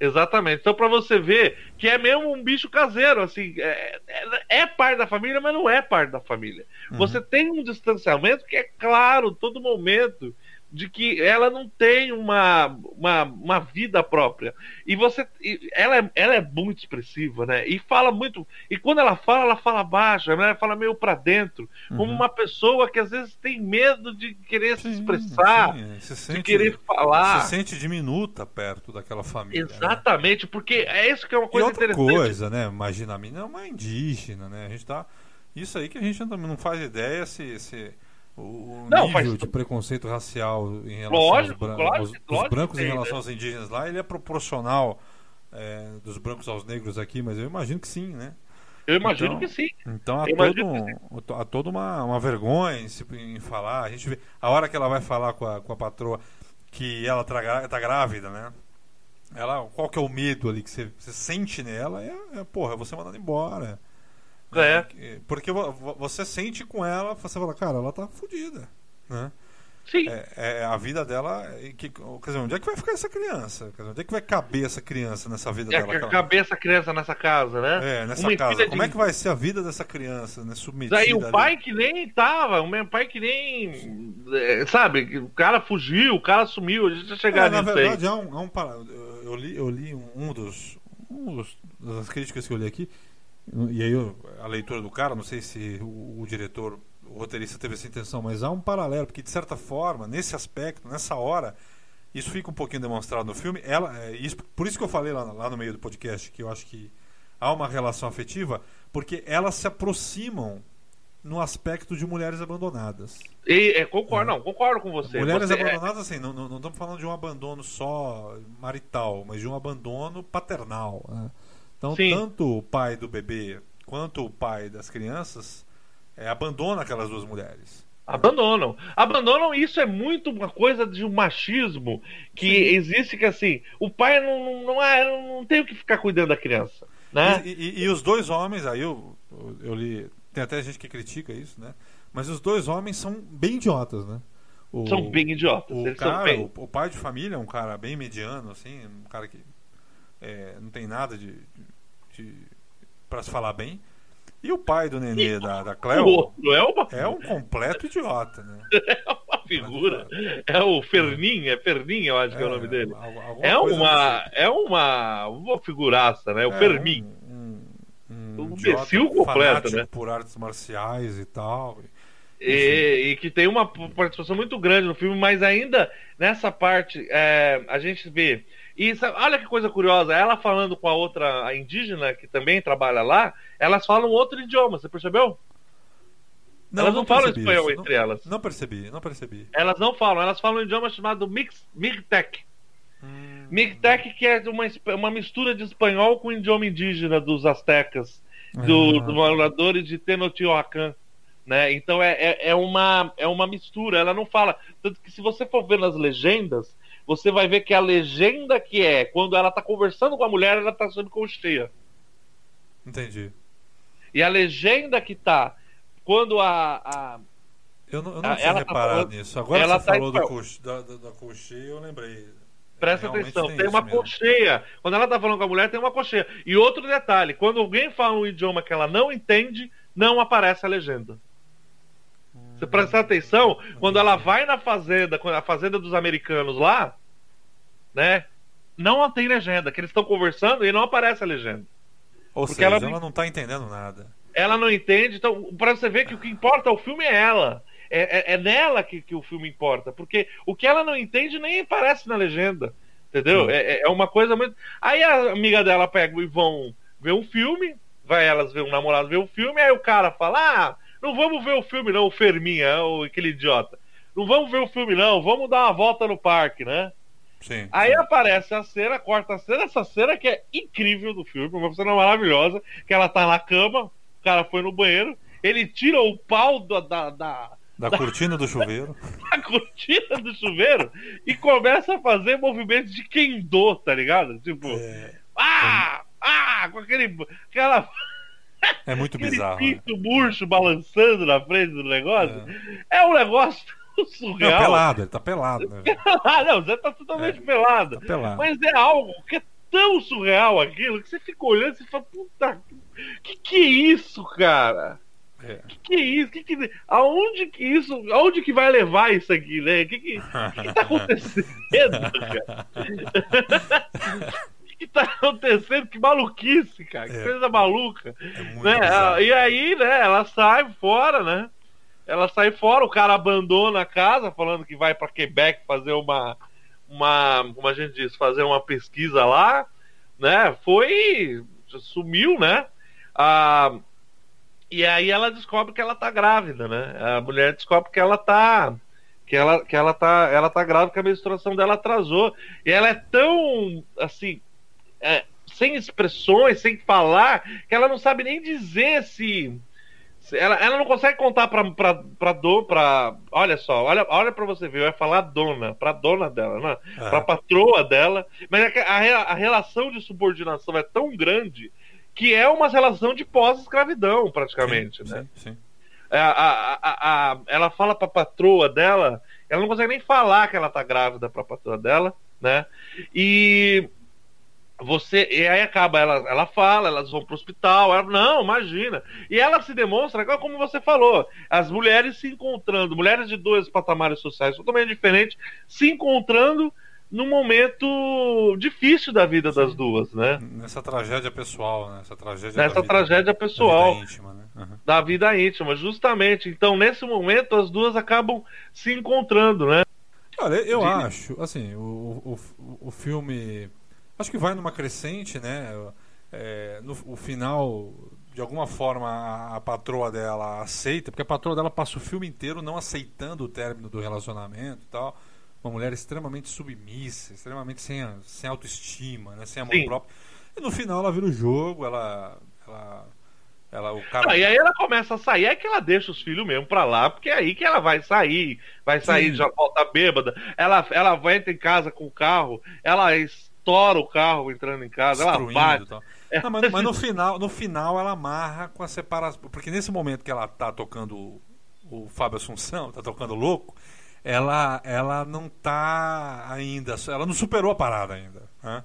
Exatamente. Então, pra você ver que é mesmo um bicho caseiro, assim, é, é, é parte da família, mas não é parte da família. Você tem um distanciamento que é claro, todo momento, de que ela não tem uma, uma, uma vida própria. E você. e ela, é, ela é muito expressiva, né? E fala muito. E quando ela fala, ela fala baixo, né? ela fala meio pra dentro. Como uma pessoa que às vezes tem medo de querer se Sim, expressar, sim, se de sente, querer falar. se sente diminuta perto daquela família. né? Exatamente, porque é isso que é uma E coisa outra interessante. coisa, né? Imagina a menina é uma indígena, né? A gente tá. Isso aí que a gente não não faz ideia se. se o Não, nível faz- de preconceito racial em relação Lógico, aos, bran- dos lógico brancos em tem, relação né? aos indígenas lá, ele é proporcional é, dos brancos aos negros aqui, mas eu imagino que sim, né? Eu imagino Então, que sim. Então há, Eu todo, um- há toda uma, uma vergonha em, se- em falar. A gente vê a hora que ela vai falar com a, com a patroa que ela tá, tá grávida, né? Ela, qual que é o medo ali que você, você sente nela? É, é, porra, é você mandando embora. É. Né? Porque vo- vo- você sente com ela, você fala, cara, ela tá fodida. Né? Sim. É, é a vida dela. é Que, quer dizer, onde é que vai ficar essa criança? Dizer, onde é que vai caber essa criança nessa vida É dela? a Aquela- cabeça criança nessa casa, né? é, nessa Uma casa. Como de- é que vai ser a vida dessa criança, né? Submetida Aí o ali? pai que nem tava, o meu pai que nem. é, Sabe, o cara fugiu, o cara sumiu, a gente vai chegar É, na nisso verdade, há um, há um para- eu, eu li, eu li um, um dos, um dos das críticas que eu li aqui, e aí a leitura do cara, não sei se o, o diretor, o roteirista teve essa intenção, mas há um paralelo, porque de certa forma, nesse aspecto, nessa hora, isso fica um pouquinho demonstrado no filme. Ela, é, isso, por isso que eu falei lá, lá no meio do podcast que eu acho que há uma relação afetiva, porque elas se aproximam no aspecto de mulheres abandonadas. E, é, concordo, não, concordo com você. Mulheres Você- é, abandonadas, assim, não, não, não estamos falando de um abandono só marital, mas de um abandono paternal. né? Então, Sim. tanto o pai do bebê quanto o pai das crianças é, abandona aquelas duas mulheres. Abandonam. Abandonam, isso é muito uma coisa de um machismo que existe que assim, o pai não, não, não, é- não tem o que ficar cuidando da criança. Né? E, e- e os dois homens, aí eu, eu li, tem até gente que critica isso, né? Mas os dois homens são bem idiotas, né? O- São bem idiotas. O cara, bem- o, o pai de família é um cara bem mediano, assim, um cara que é, não tem nada de, de para se falar bem. E o pai do nenê da, da O Cleo outro é uma, é um completo idiota, né? uma figura. É o Fernin, é Fernin, eu acho que é o nome dele. É uma, desse- é uma, uma figuraça, né? O é, Fermin. Um, um, Um imbecil completo, né? por artes marciais e tal. E, e que tem uma participação muito grande no filme, mas ainda nessa parte é, a gente vê. E sabe, olha que coisa curiosa, ela falando com a outra a indígena que também trabalha lá, elas falam outro idioma, você percebeu? Elas não falam percebi espanhol isso. entre elas. Não percebi, não percebi. Elas não falam, elas falam um idioma chamado Mix, Migtec. Hum, Migtec que é uma, uma mistura de espanhol com o idioma indígena dos astecas, do- Ah. dos moradores de Tenochtitlan. Né? Então é, é, é uma, é uma mistura, ela não fala. Tanto que se você for ver nas legendas, você vai ver que a legenda que é quando ela tá conversando com a mulher, ela tá sendo colcheia. entendi. E a legenda que tá quando a, a- Eu não, eu não Ah, tinha ela tá reparado falando- nisso. Agora ela você tá falou do espanhol. cox- da, da, da colcheia, eu lembrei. Presta Realmente atenção, tem, isso uma mesmo. colcheia. Quando ela tá falando com a mulher, tem uma colcheia. E outro detalhe: quando alguém fala um idioma que ela não entende, não aparece a legenda. Você presta atenção, quando ela vai na fazenda, a fazenda dos americanos lá, né? não tem legenda, que eles estão conversando e não aparece a legenda. Ou Porque seja, ela- ela não tá entendendo nada. Ela não entende, então, pra você ver que o que importa ao filme é ela. É, é- é nela que, que o filme importa. Porque o que ela não entende nem aparece na legenda. Entendeu? Sim. É, é uma coisa muito. Aí a amiga dela pega e vão ver um filme, vai elas ver um namorado ver um filme, aí o cara fala: Ah, não vamos ver o filme, não, o Ferminha, o- aquele idiota. Não vamos ver o filme, não, vamos dar uma volta no parque, né? Sim. Aí sim. aparece a cena, corta a cena, essa cena que é incrível do filme, uma cena maravilhosa, que ela tá na cama, o cara foi no banheiro, ele tira o pau da, da, da, Da cortina do chuveiro. da cortina do chuveiro e começa a fazer movimentos de kendo, tá ligado? Tipo, É, ah, ah, com aquele, aquela, é muito bizarro. né? pinto murcho balançando na frente do negócio. É, um negócio Não, surreal. pelado, ele tá pelado, né? velho? ah, não, você tá totalmente pelado. Tá pelado. Mas é algo que é tão surreal aquilo que você fica olhando e fala, puta, que que é isso, cara? É. Que que é isso? Que que, aonde que isso, aonde que vai levar isso aqui, né? Que que, que, que tá acontecendo, cara? Que, tá acontecendo? Que maluquice, cara. Que É. coisa maluca. É Né? bizarro. E aí, né, ela sai fora, né? Ela sai fora, o cara abandona a casa, falando que vai para Quebec fazer uma, uma, como a gente diz, fazer uma pesquisa lá, né? Foi, sumiu, né? Ah, e aí ela descobre que ela tá grávida, né? A mulher descobre que ela tá que ela, que ela tá ela tá grávida, que a menstruação dela atrasou. E ela é tão assim, é, sem expressões, sem falar, que ela não sabe nem dizer se. se- ela, ela não consegue contar pra, pra, pra, do, pra. Olha só, olha, olha pra você ver, vai falar dona, pra dona dela, né? Ah. pra patroa dela. Mas é a, re- a relação de subordinação é tão grande que é uma relação de pós-escravidão, praticamente, sim, né? sim, sim. É, a, a, a, a- ela fala pra patroa dela, ela não consegue nem falar que ela tá grávida pra patroa dela, né? E você e aí acaba ela ela fala elas vão pro hospital ela não imagina e ela se demonstra como você falou as mulheres se encontrando mulheres de dois patamares sociais totalmente diferentes se encontrando num momento difícil da vida das duas né Nessa tragédia pessoal, né? Essa tragédia nessa da vida- tragédia da pessoal vida íntima, né? Aham. da vida íntima justamente então nesse momento as duas acabam se encontrando né Olha, eu De- acho, assim, o, o, o- o filme. Acho que vai numa crescente, né? É, no o final, de alguma forma, a, a patroa dela aceita, porque a patroa dela passa o filme inteiro não aceitando o término do relacionamento e tal. Uma mulher extremamente submissa, extremamente sem, sem autoestima, né? sem amor Sim. próprio. E no final ela vira o jogo, ela. ela, ela o cara. Ah, e aí ela começa a sair, é que ela deixa os filhos mesmo pra lá, porque é aí que ela vai sair, vai sair, Sim. já volta bêbada. Ela, ela vai entrar em casa com o carro, ela estoura o carro entrando em casa, ela destruindo bate. e tal. Não, mas, mas no final, no final ela amarra com a separação, porque nesse momento que ela tá tocando o, Fábio Assunção, tá tocando louco, ela ela não tá ainda, ela não superou a parada ainda, né?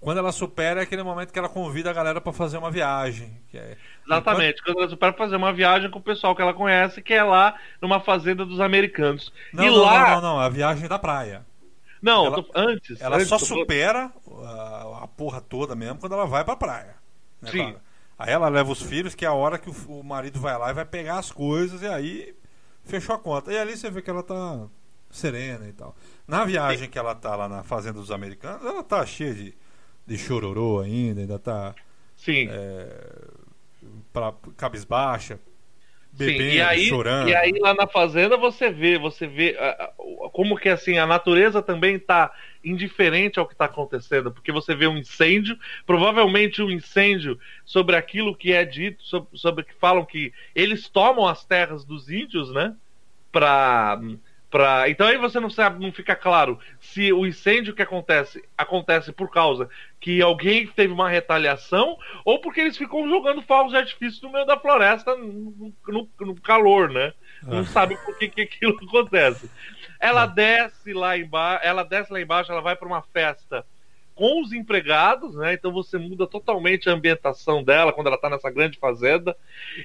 Quando ela supera é aquele momento que ela convida a galera pra fazer uma viagem, é Exatamente, quando ela supera fazer uma viagem com o pessoal que ela conhece, que é lá numa fazenda dos americanos. Não, e não, lá. não, não, não, a viagem da praia. Não, Ela- tô- antes. Ela antes, só supera a, a porra toda mesmo quando ela vai pra praia. né, Sim. cara? Aí ela leva os filhos, que é a hora que o, o marido vai lá e vai pegar as coisas, e aí fechou a conta. E ali você vê que ela tá serena e tal. Na viagem que ela tá lá na Fazenda dos Americanos, ela tá cheia de, de chororô ainda, ainda tá Sim. é, pra, cabisbaixa, Sim, bebendo, e aí, chorando. E aí lá na fazenda você vê, você vê como que assim a natureza também está indiferente ao que está acontecendo, porque você vê um incêndio, provavelmente um incêndio sobre aquilo que é dito, sobre, sobre que falam que eles tomam as terras dos índios, né? Pra, pra... Então aí você não sabe, não fica claro se o incêndio que acontece acontece por causa que alguém teve uma retaliação ou porque eles ficam jogando fogos de artifício no meio da floresta no, no- no calor, né? Não Ah. sabe por que, que aquilo acontece. Ela desce lá embaixo, ela desce lá embaixo, ela vai para uma festa com os empregados, né? Então você muda totalmente a ambientação dela quando ela tá nessa grande fazenda.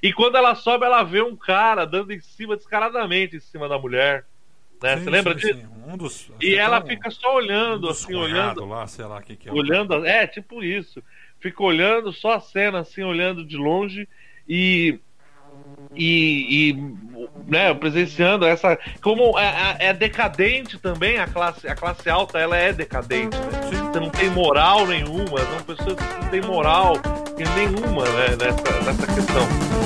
E quando ela sobe, ela vê um cara dando em cima descaradamente em cima da mulher, Né? Sim, Você lembra sim, disso? sim. Um dos, E ela um- fica só olhando, um assim, olhando. lá, sei lá que, que é. olhando, é, tipo isso. Fica olhando só a cena, assim, olhando de longe e. E, e, né, presenciando essa. Como é, é- é decadente também a classe, a classe alta, ela é decadente. Né? Você não tem moral nenhuma, são pessoas que não têm moral nenhuma né, nessa, nessa questão.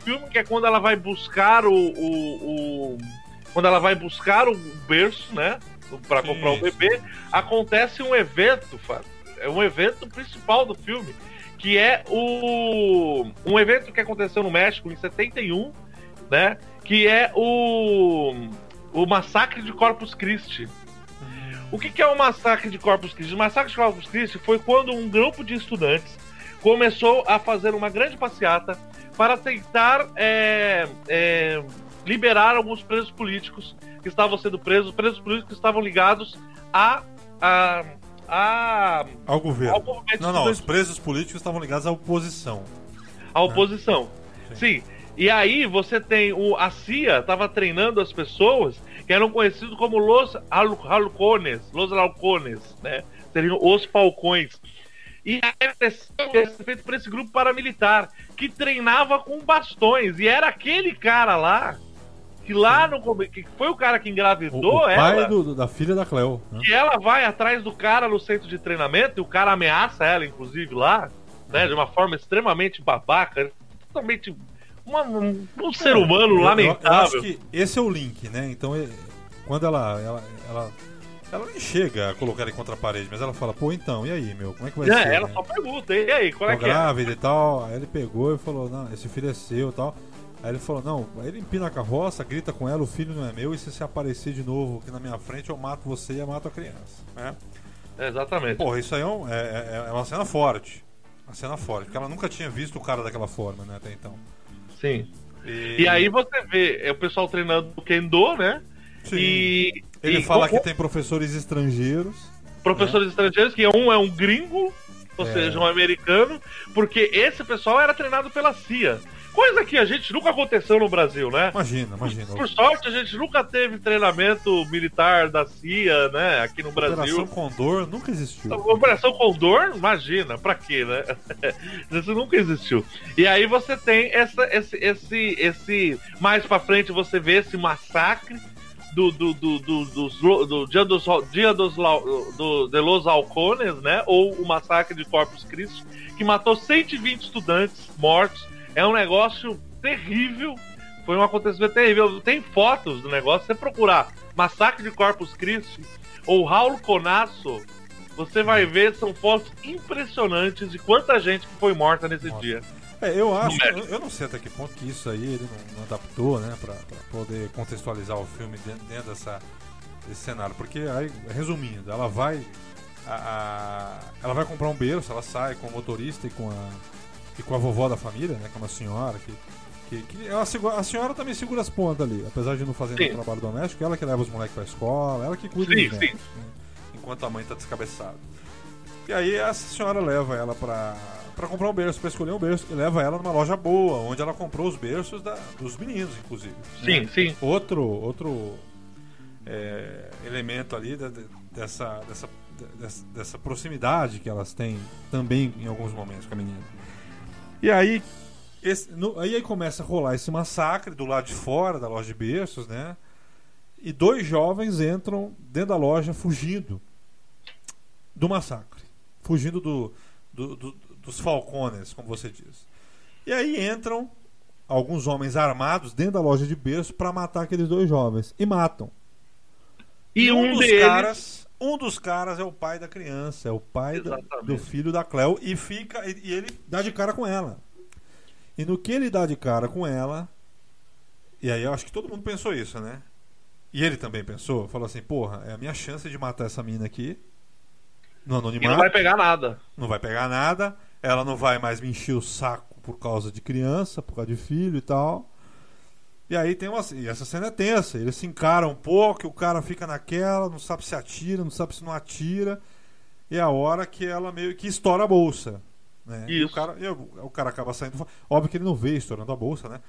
Filme, que é quando ela vai buscar o. o- o- quando ela vai buscar o berço, né? Pra comprar o bebê, acontece um evento. É um evento principal do filme. Que é o. Um evento que aconteceu no México em 71, né? Que é o. O massacre de Corpus Christi. O que, que é o massacre de Corpus Christi? O massacre de Corpus Christi foi quando um grupo de estudantes começou a fazer uma grande passeata para tentar é, é, liberar alguns presos políticos que estavam sendo presos, presos políticos que estavam ligados a, a, a, Ao governo. ao Não, não, os presos políticos estavam ligados à oposição. a oposição. Sim. E aí você tem o a CIA estava treinando as pessoas que eram conhecidos como los Hal- halcones, los halcones, né? Seriam os falcões. E a repressão ser feita por esse grupo paramilitar que treinava com bastões e era aquele cara lá que lá no que foi o cara que O, engravidou o pai ela. do- da filha da Cleo. né? E ela vai atrás do cara no centro de treinamento e o cara ameaça ela, inclusive, lá, né? De uma forma extremamente babaca, totalmente. uma- um, um ser humano Eu- eu- lamentável. Eu acho que esse é o link, né? Então, é- quando ela, ela, ela, ela nem chega a colocar ele contra a parede, mas ela fala, pô, então, e aí, meu, como é que vai É, ser? ela né? só pergunta, e aí, qual é Tô que é? grávida e tal. Aí ele pegou e falou, não, esse filho é seu e tal. Aí ele falou, não, aí ele empina a carroça, grita com ela, o filho não é meu, e se você aparecer de novo aqui na minha frente, eu mato você e eu mato a criança. Né? É, exatamente. Porra, isso aí é, um- é- é- é uma cena forte. Uma cena forte, porque ela nunca tinha visto o cara daquela forma, né, até então. Sim. E aí você vê é, o pessoal treinando o Kendo, né? Sim. E. Ele e fala com- que tem professores estrangeiros. professores estrangeiros, que um é um gringo, ou É. seja, um americano, porque esse pessoal era treinado pela CIA. Coisa que a gente nunca aconteceu no Brasil, né? Imagina, imagina. Por sorte, a gente nunca teve treinamento militar da CIA, né? Aqui no Operação Brasil. Condor nunca existiu. Operação Condor, imagina, pra quê, né? Isso nunca existiu. E aí você tem essa, esse, esse, esse. Mais pra frente você vê esse massacre do, do, do, do, dos do Dia dos, Dia dos do, de los Halcones, né? Ou o massacre de Corpus Christi, que matou 120 estudantes mortos. É um negócio terrível. Foi um acontecimento terrível. Tem fotos do negócio. Se você procurar Massacre de Corpus Christi ou Raul Conasso, você vai ver, são fotos impressionantes de quanta gente que foi morta nesse Nossa. dia. É, eu acho, eu, eu não sei até que ponto que isso aí ele não, não adaptou, né, pra, pra poder contextualizar o filme dentro, dentro dessa, desse cenário. Porque, aí, resumindo, ela vai. a- a- ela vai comprar um berço, ela sai com o motorista e com a, e com a vovó da família, né, que é uma senhora que. que, que ela segura- a senhora também segura as pontas ali, apesar de não fazer Sim. nenhum trabalho doméstico, ela que leva os moleques pra escola, ela que cuida Sim, né, enquanto a mãe tá descabeçada. E aí essa senhora leva ela pra, pra comprar um berço, pra escolher um berço, e leva ela numa loja boa, onde ela comprou os berços da- dos meninos, inclusive. Sim, né? sim. Outro, outro é, elemento ali da- dessa, dessa, dessa, dessa proximidade que elas têm também em alguns momentos com a menina. E aí, esse- no- aí, aí começa a rolar esse massacre do lado de fora da loja de berços, né? E dois jovens entram dentro da loja fugindo do massacre. Fugindo do, do- do- dos falcones, como você diz. E aí entram alguns homens armados dentro da loja de berço para matar aqueles dois jovens. E matam. E um, dos deles. caras, um dos caras é o pai da criança, é o pai Exatamente. do filho da Cleo e fica e, e ele Dá de cara com ela. E no que ele dá de cara com ela, e aí eu acho que todo mundo pensou isso, né? E ele também pensou, falou assim, porra, é a minha chance de matar essa mina aqui no E anonimato. não vai pegar nada. não vai pegar nada, ela não vai mais me encher o saco por causa de criança, por causa de filho e tal. E aí tem uma. E essa cena é tensa. Eles se encaram um pouco, o cara fica naquela, não sabe se atira, não sabe se não atira. E é a hora que ela meio que estoura a bolsa. Né? E o cara, e o, cara acaba saindo. Óbvio que ele não vê estourando a bolsa, né?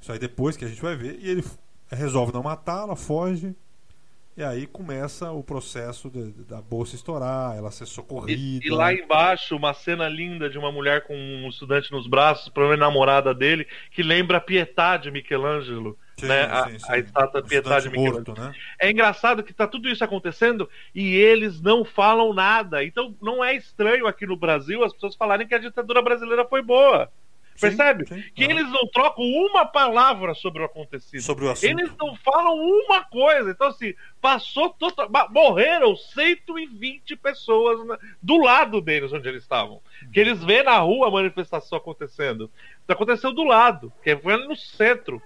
Isso aí depois que a gente vai ver. E ele resolve não matar, ela foge. E aí começa o processo de- da bolsa estourar, ela ser E, socorrida. e lá embaixo, uma cena linda de uma mulher com um estudante nos braços, provavelmente namorada dele, que lembra a Pietà de Michelangelo. Sim, né? A- sim, sim. a estátua O Pietà de Michelangelo. morto, né? É engraçado que tá tudo isso acontecendo e eles não falam nada. Então não é estranho aqui no Brasil as pessoas falarem que a ditadura brasileira foi boa. Sim, Percebe? sim, que aham. eles não trocam uma palavra sobre o acontecido. Sobre o assunto. Eles não falam uma coisa. Então, assim, passou total. Morreram 120 pessoas na- do lado deles, onde eles estavam. Que eles vê na rua a manifestação acontecendo. Aconteceu do lado, que foi no centro.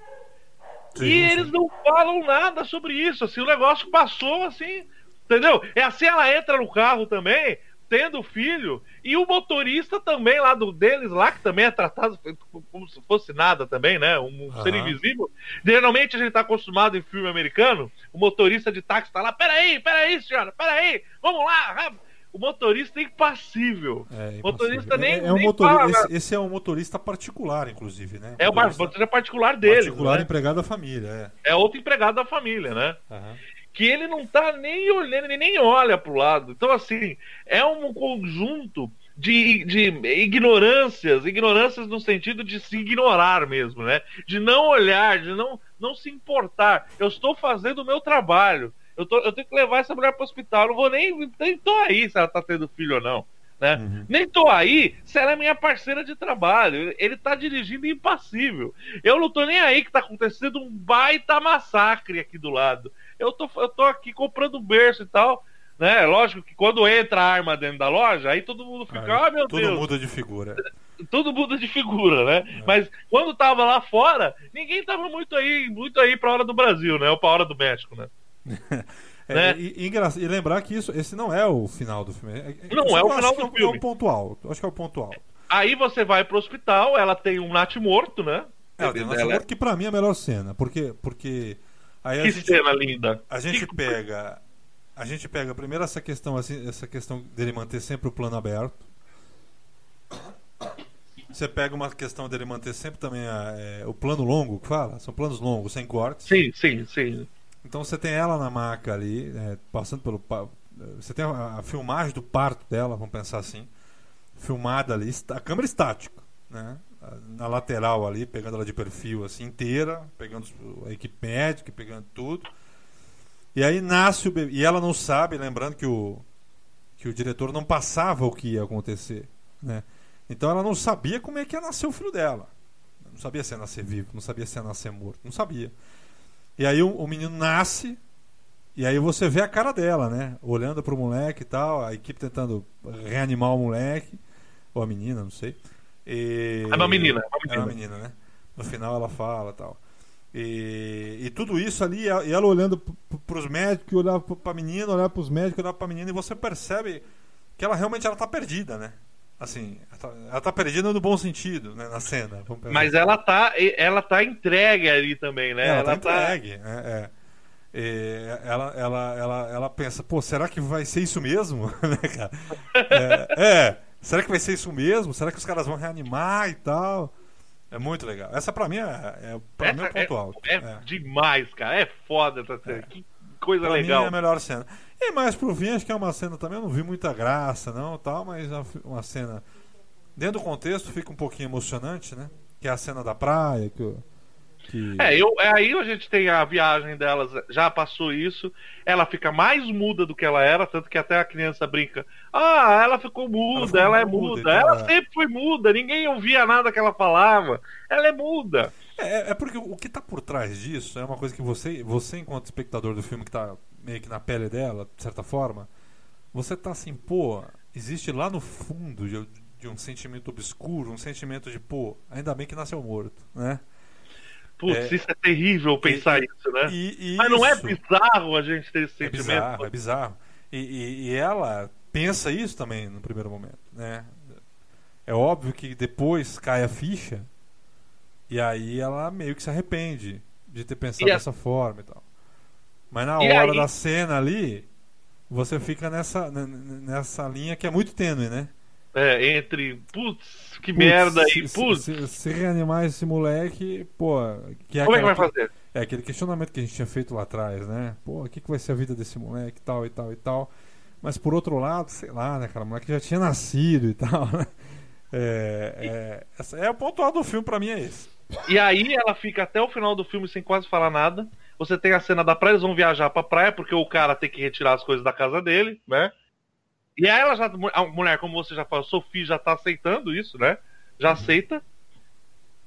Sim, e sim. eles não falam nada sobre isso. Assim, o negócio passou assim. Entendeu? É assim ela entra no carro também, tendo filho, e o motorista também lá do deles, lá, que também é tratado como se fosse nada também, né? Um ser Aham. invisível. Geralmente a gente tá acostumado em filme americano, o motorista de táxi tá lá, peraí, peraí, senhora, peraí, vamos lá, rápido." O motorista é impassível. É, motorista impossível. nem, é, é um nem motori- fala, esse, esse é um motorista particular, inclusive, né? É o Motorista motorista particular deles. particular né? empregado da família, é. É outro empregado da família, né? Aham. Que ele não tá nem olhando, ele nem olha pro lado. Então, assim, é um conjunto de, de ignorâncias, ignorâncias no sentido de se ignorar mesmo, né? De não olhar, de não, não se importar. Eu estou fazendo o meu trabalho. Eu, tô, eu tenho que levar essa mulher para o hospital. Eu não vou nem, nem tô aí se ela tá tendo filho ou não. Né? Uhum. Nem tô aí se ela é minha parceira de trabalho. Ele tá dirigindo impassível. Eu não tô nem aí que tá acontecendo um baita massacre aqui do lado. Eu tô, eu tô aqui comprando berço e tal. Né? Lógico que quando entra a arma dentro da loja, aí todo mundo fica, ah, meu Tudo Deus, muda de figura. tudo muda de figura, né? Mas quando tava lá fora, ninguém tava muito aí, muito aí pra hora do Brasil, né? Ou pra hora do México, né? É, Né? e, e e lembrar que isso, esse não é o final do filme. É- Não, é o final do é filme. É o ponto alto. Acho que é o ponto alto. Aí você vai pro hospital, ela tem um nat morto, né? Ela tem uma Ela- cena que pra mim é a melhor cena. Porque, porque aí a Que gente, cena linda. a gente Que- pega. A gente pega primeiro essa questão, assim, essa questão dele manter sempre o plano aberto. Você pega uma questão dele manter sempre também a- é, o plano longo, que fala? São planos longos, sem cortes. Sim, sim, sim. Então você tem ela na maca ali, é, passando pelo. Você tem a, a filmagem do parto dela, vamos pensar assim. Filmada ali, a câmera estática, né? Na lateral ali, pegando ela de perfil assim inteira, pegando a equipe médica, pegando tudo. E aí nasce o bebê. E ela não sabe, lembrando que o, que o diretor não passava o que ia acontecer, né? Então ela não sabia como é que ia nascer o filho dela. Não sabia se ia nascer vivo, não sabia se ia nascer morto, não sabia. E aí o, o menino nasce, e aí você vê a cara dela, né? Olhando pro moleque e tal, a equipe tentando reanimar o moleque, ou a menina, não sei. E... É uma menina, é uma É uma menina. menina, né? No final ela fala e tal. E, e tudo isso ali, e ela- olhando p- p- pros médicos, olhava p- pra menina, olhava pros médicos, olhava pra menina, e você percebe que ela realmente ela tá perdida, né? Assim, ela tá, ela tá perdida no bom sentido, né? Na cena. Mas ela tá, ela tá entregue ali também, né? é, ela, tá entregue. né? É. E ela, ela, ela, ela pensa, pô, será que vai ser isso mesmo? Né, é, é, será que vai ser isso mesmo? Será que os caras vão reanimar e tal? É muito legal. Essa pra mim é, é, pra mim é o Essa ponto alto. É, É. demais, cara. É foda essa cena. Que coisa Pra legal. mim é a melhor cena. E mais pro fim, acho que é uma cena também, eu não vi muita graça, não, tal, mas é uma cena. Dentro do contexto fica um pouquinho emocionante, né? Que é a cena da praia, que. o- que... É, eu, é, aí a gente tem a viagem delas, já passou isso. Ela fica mais muda do que ela era, tanto que até a criança brinca. Ah, ela ficou muda, ficou ela, é muda, muda. então, ela é. sempre foi muda, ninguém ouvia nada que ela falava. Ela é muda. É, é porque o que tá por trás disso é uma coisa que você, você enquanto espectador do filme que tá meio que na pele dela, de certa forma, você tá assim, pô, existe lá no fundo de, de um sentimento obscuro, um sentimento de, pô, ainda bem que nasceu morto, né? Putz, É. isso é terrível pensar E- isso, né? E, e Mas não é isso- bizarro a gente ter esse É sentimento? bizarro, é bizarro. E, e- ela pensa isso também no primeiro momento, né? É óbvio que depois cai a ficha e aí ela meio que se arrepende de ter pensado a- dessa forma e tal. Mas na hora aí- da cena ali, você fica nessa, nessa linha que é muito tênue, né? É, entre, putz, que Putz, merda se, aí, se- putz, se, se reanimar esse moleque, pô. Que é como é que vai fazer? é aquele questionamento que a gente tinha feito lá atrás, né? Pô, o que, que vai ser a vida desse moleque e tal e tal e tal. Mas por outro lado, sei lá, né, cara? O moleque já tinha nascido e tal, né? É, é, essa- é o ponto alto do filme pra mim é esse. E aí ela fica até o final do filme sem quase falar nada. Você tem a cena da praia, eles vão viajar pra praia, porque o cara tem que retirar as coisas da casa dele, né? E aí ela já. A mulher, como você já falou, Sophie já tá aceitando isso, né? Já aceita.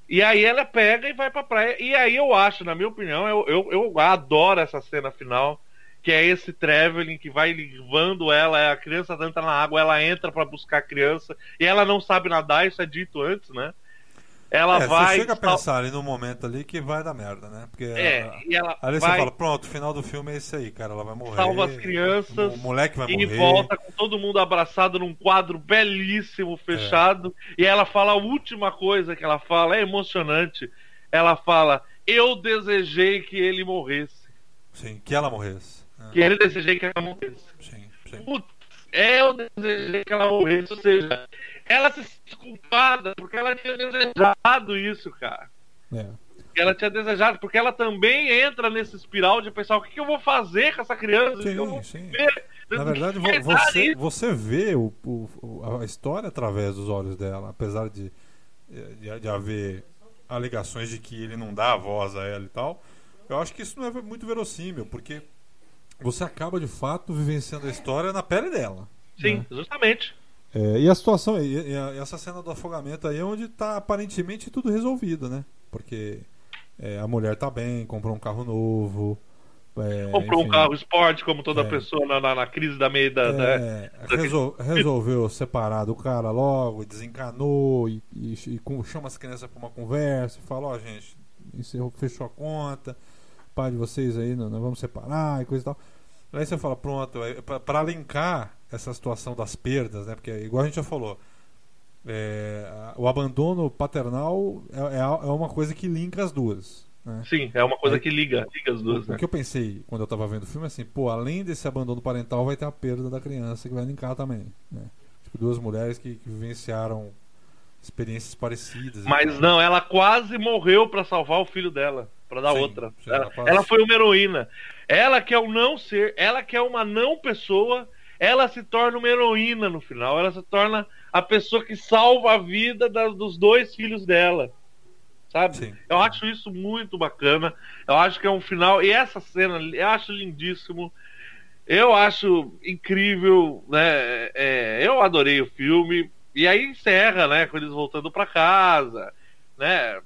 E aí ela pega e vai pra praia. E aí eu acho, na minha opinião, eu, eu, eu adoro essa cena final. Que é esse traveling que vai levando ela, a criança entra na água, ela entra pra buscar a criança. E ela não sabe nadar, isso é dito antes, né? Ela É, vai. você chega a pensar ali no momento ali que vai dar merda, né? Porque É, a- e ela ali você vai, fala, pronto, o final do filme é esse aí, cara. Ela vai morrer. salva as crianças O moleque vai e morrer. volta com todo mundo abraçado num quadro belíssimo, fechado. É. E ela fala a última coisa que ela fala, é emocionante. Ela fala: Eu desejei que ele morresse. Sim, que ela morresse. né? Que ele desejei que ela morresse. Sim, sim. Putz, eu desejei que ela morresse. Ou seja, ela se sente culpada porque ela tinha desejado isso, cara. É. Ela tinha desejado, porque ela também entra nesse espiral de pensar: o que, que eu vou fazer com essa criança? Que eu vou Sim, sim. ver? Na verdade, vo- Verdade, você, isso. você vê o- o- a história através dos olhos dela, apesar de, de, de haver alegações de que ele não dá a voz a ela e tal. Eu acho que isso não é muito verossímil, porque você acaba de fato vivenciando a história na pele dela. Sim, né? justamente. É, e a situação, e, e a- essa cena do afogamento aí é onde está aparentemente tudo resolvido, né? Porque é, a mulher tá bem, comprou um carro novo. é, Comprou um enfim. carro esporte, como toda É. pessoa na, na- crise da meia da. da- É, resol- resolveu separar do cara logo, desencanou e, e, e com- chama as crianças para uma conversa e fala: Ó, gente, encerrou, fechou a conta, pai de vocês aí, nós nós vamos separar e coisa e tal. Aí você fala: Pronto, para linkar essa situação das perdas, né? Porque, igual a gente já falou, é, o abandono paternal é, é é uma coisa que linka as duas. Né? Sim, é uma coisa que liga, liga as duas, O né? que eu pensei quando eu tava vendo o filme é assim, pô, além desse abandono parental, vai ter a perda da criança que vai linkar também. Né? Tipo, duas mulheres que, que vivenciaram experiências parecidas. Mas não, ela quase morreu pra salvar o filho dela, pra dar Sim, outra. ela, ela foi uma heroína. Ela que é o não ser, ela que é uma não pessoa, ela se torna uma heroína no final. Ela se torna a pessoa que salva a vida da- dos dois filhos dela. Sabe? Sim. Eu acho isso muito bacana. Eu acho que é um final. E essa cena eu acho lindíssimo. Eu acho incrível, né? É, eu adorei o filme. E aí encerra, né? Com eles voltando pra casa, né?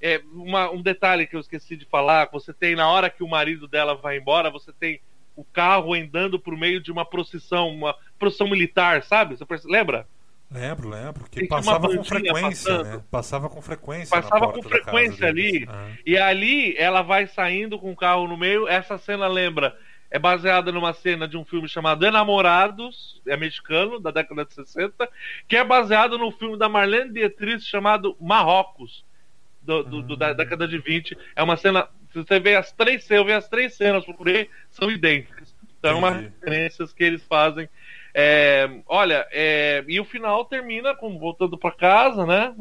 É, uma- um detalhe que eu esqueci de falar: você tem na hora que o marido dela vai embora, você tem o carro andando por meio de uma procissão, uma procissão militar, sabe? Você lembra? Lembro, lembro. Que passava com frequência, né? Passava com frequência. Passava com frequência ali. Ah. E ali ela vai saindo com o carro no meio. Essa cena lembra. É baseada numa cena de um filme chamado Enamorados, é mexicano, da década de 60, que é baseado no filme da Marlene Dietrich chamado Marrocos, do, do- do- da década de 20. É uma cena. Se você vê as três cenas, eu vi as três cenas, procurei, são idênticas. Então Entendi. referências que eles fazem. É, olha, é, e o final termina com voltando pra casa, né?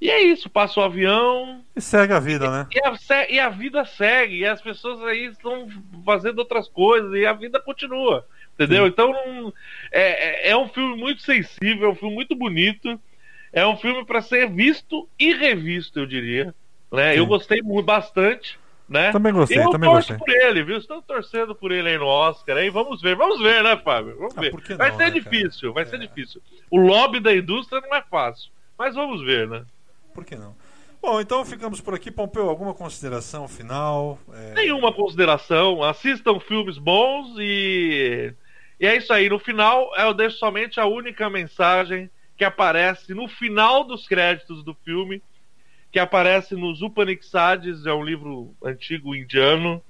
E é isso, passa o avião, E segue a vida, né? e a, e a vida segue, e as pessoas aí estão fazendo outras coisas, e a vida continua. Entendeu? Então não- é, é- é um filme muito sensível, é um filme muito bonito. É um filme para ser visto e revisto, eu diria. Né? Eu gostei muito, bastante. Né? Também gostei, eu também torço gostei. por ele, viu? Estou torcendo por ele aí no Oscar. Aí vamos ver, vamos ver, né, Fábio? Vamos Ah, ver. por que vai não, ser né, difícil, vai cara? ser É. difícil. O lobby da indústria não é fácil. Mas vamos ver, né? Por que não? Bom, então ficamos por aqui. Pompeu, alguma consideração final? É, Nenhuma consideração. Assistam filmes bons e. E é isso aí. No final, eu deixo somente a única mensagem que aparece no final dos créditos do filme, que aparece nos Upanishads, é um livro antigo indiano,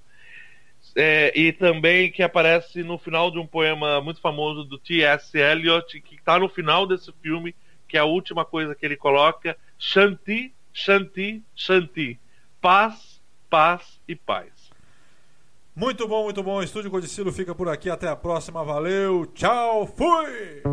é, e também que aparece no final de um poema muito famoso do T.S. Eliot, que está no final desse filme, que é a última coisa que ele coloca: Shanti, Shanti, Shanti. Paz, paz e paz. Muito bom, muito bom. Estúdio Codicilo fica por aqui. Até a próxima. Valeu. Tchau. Fui!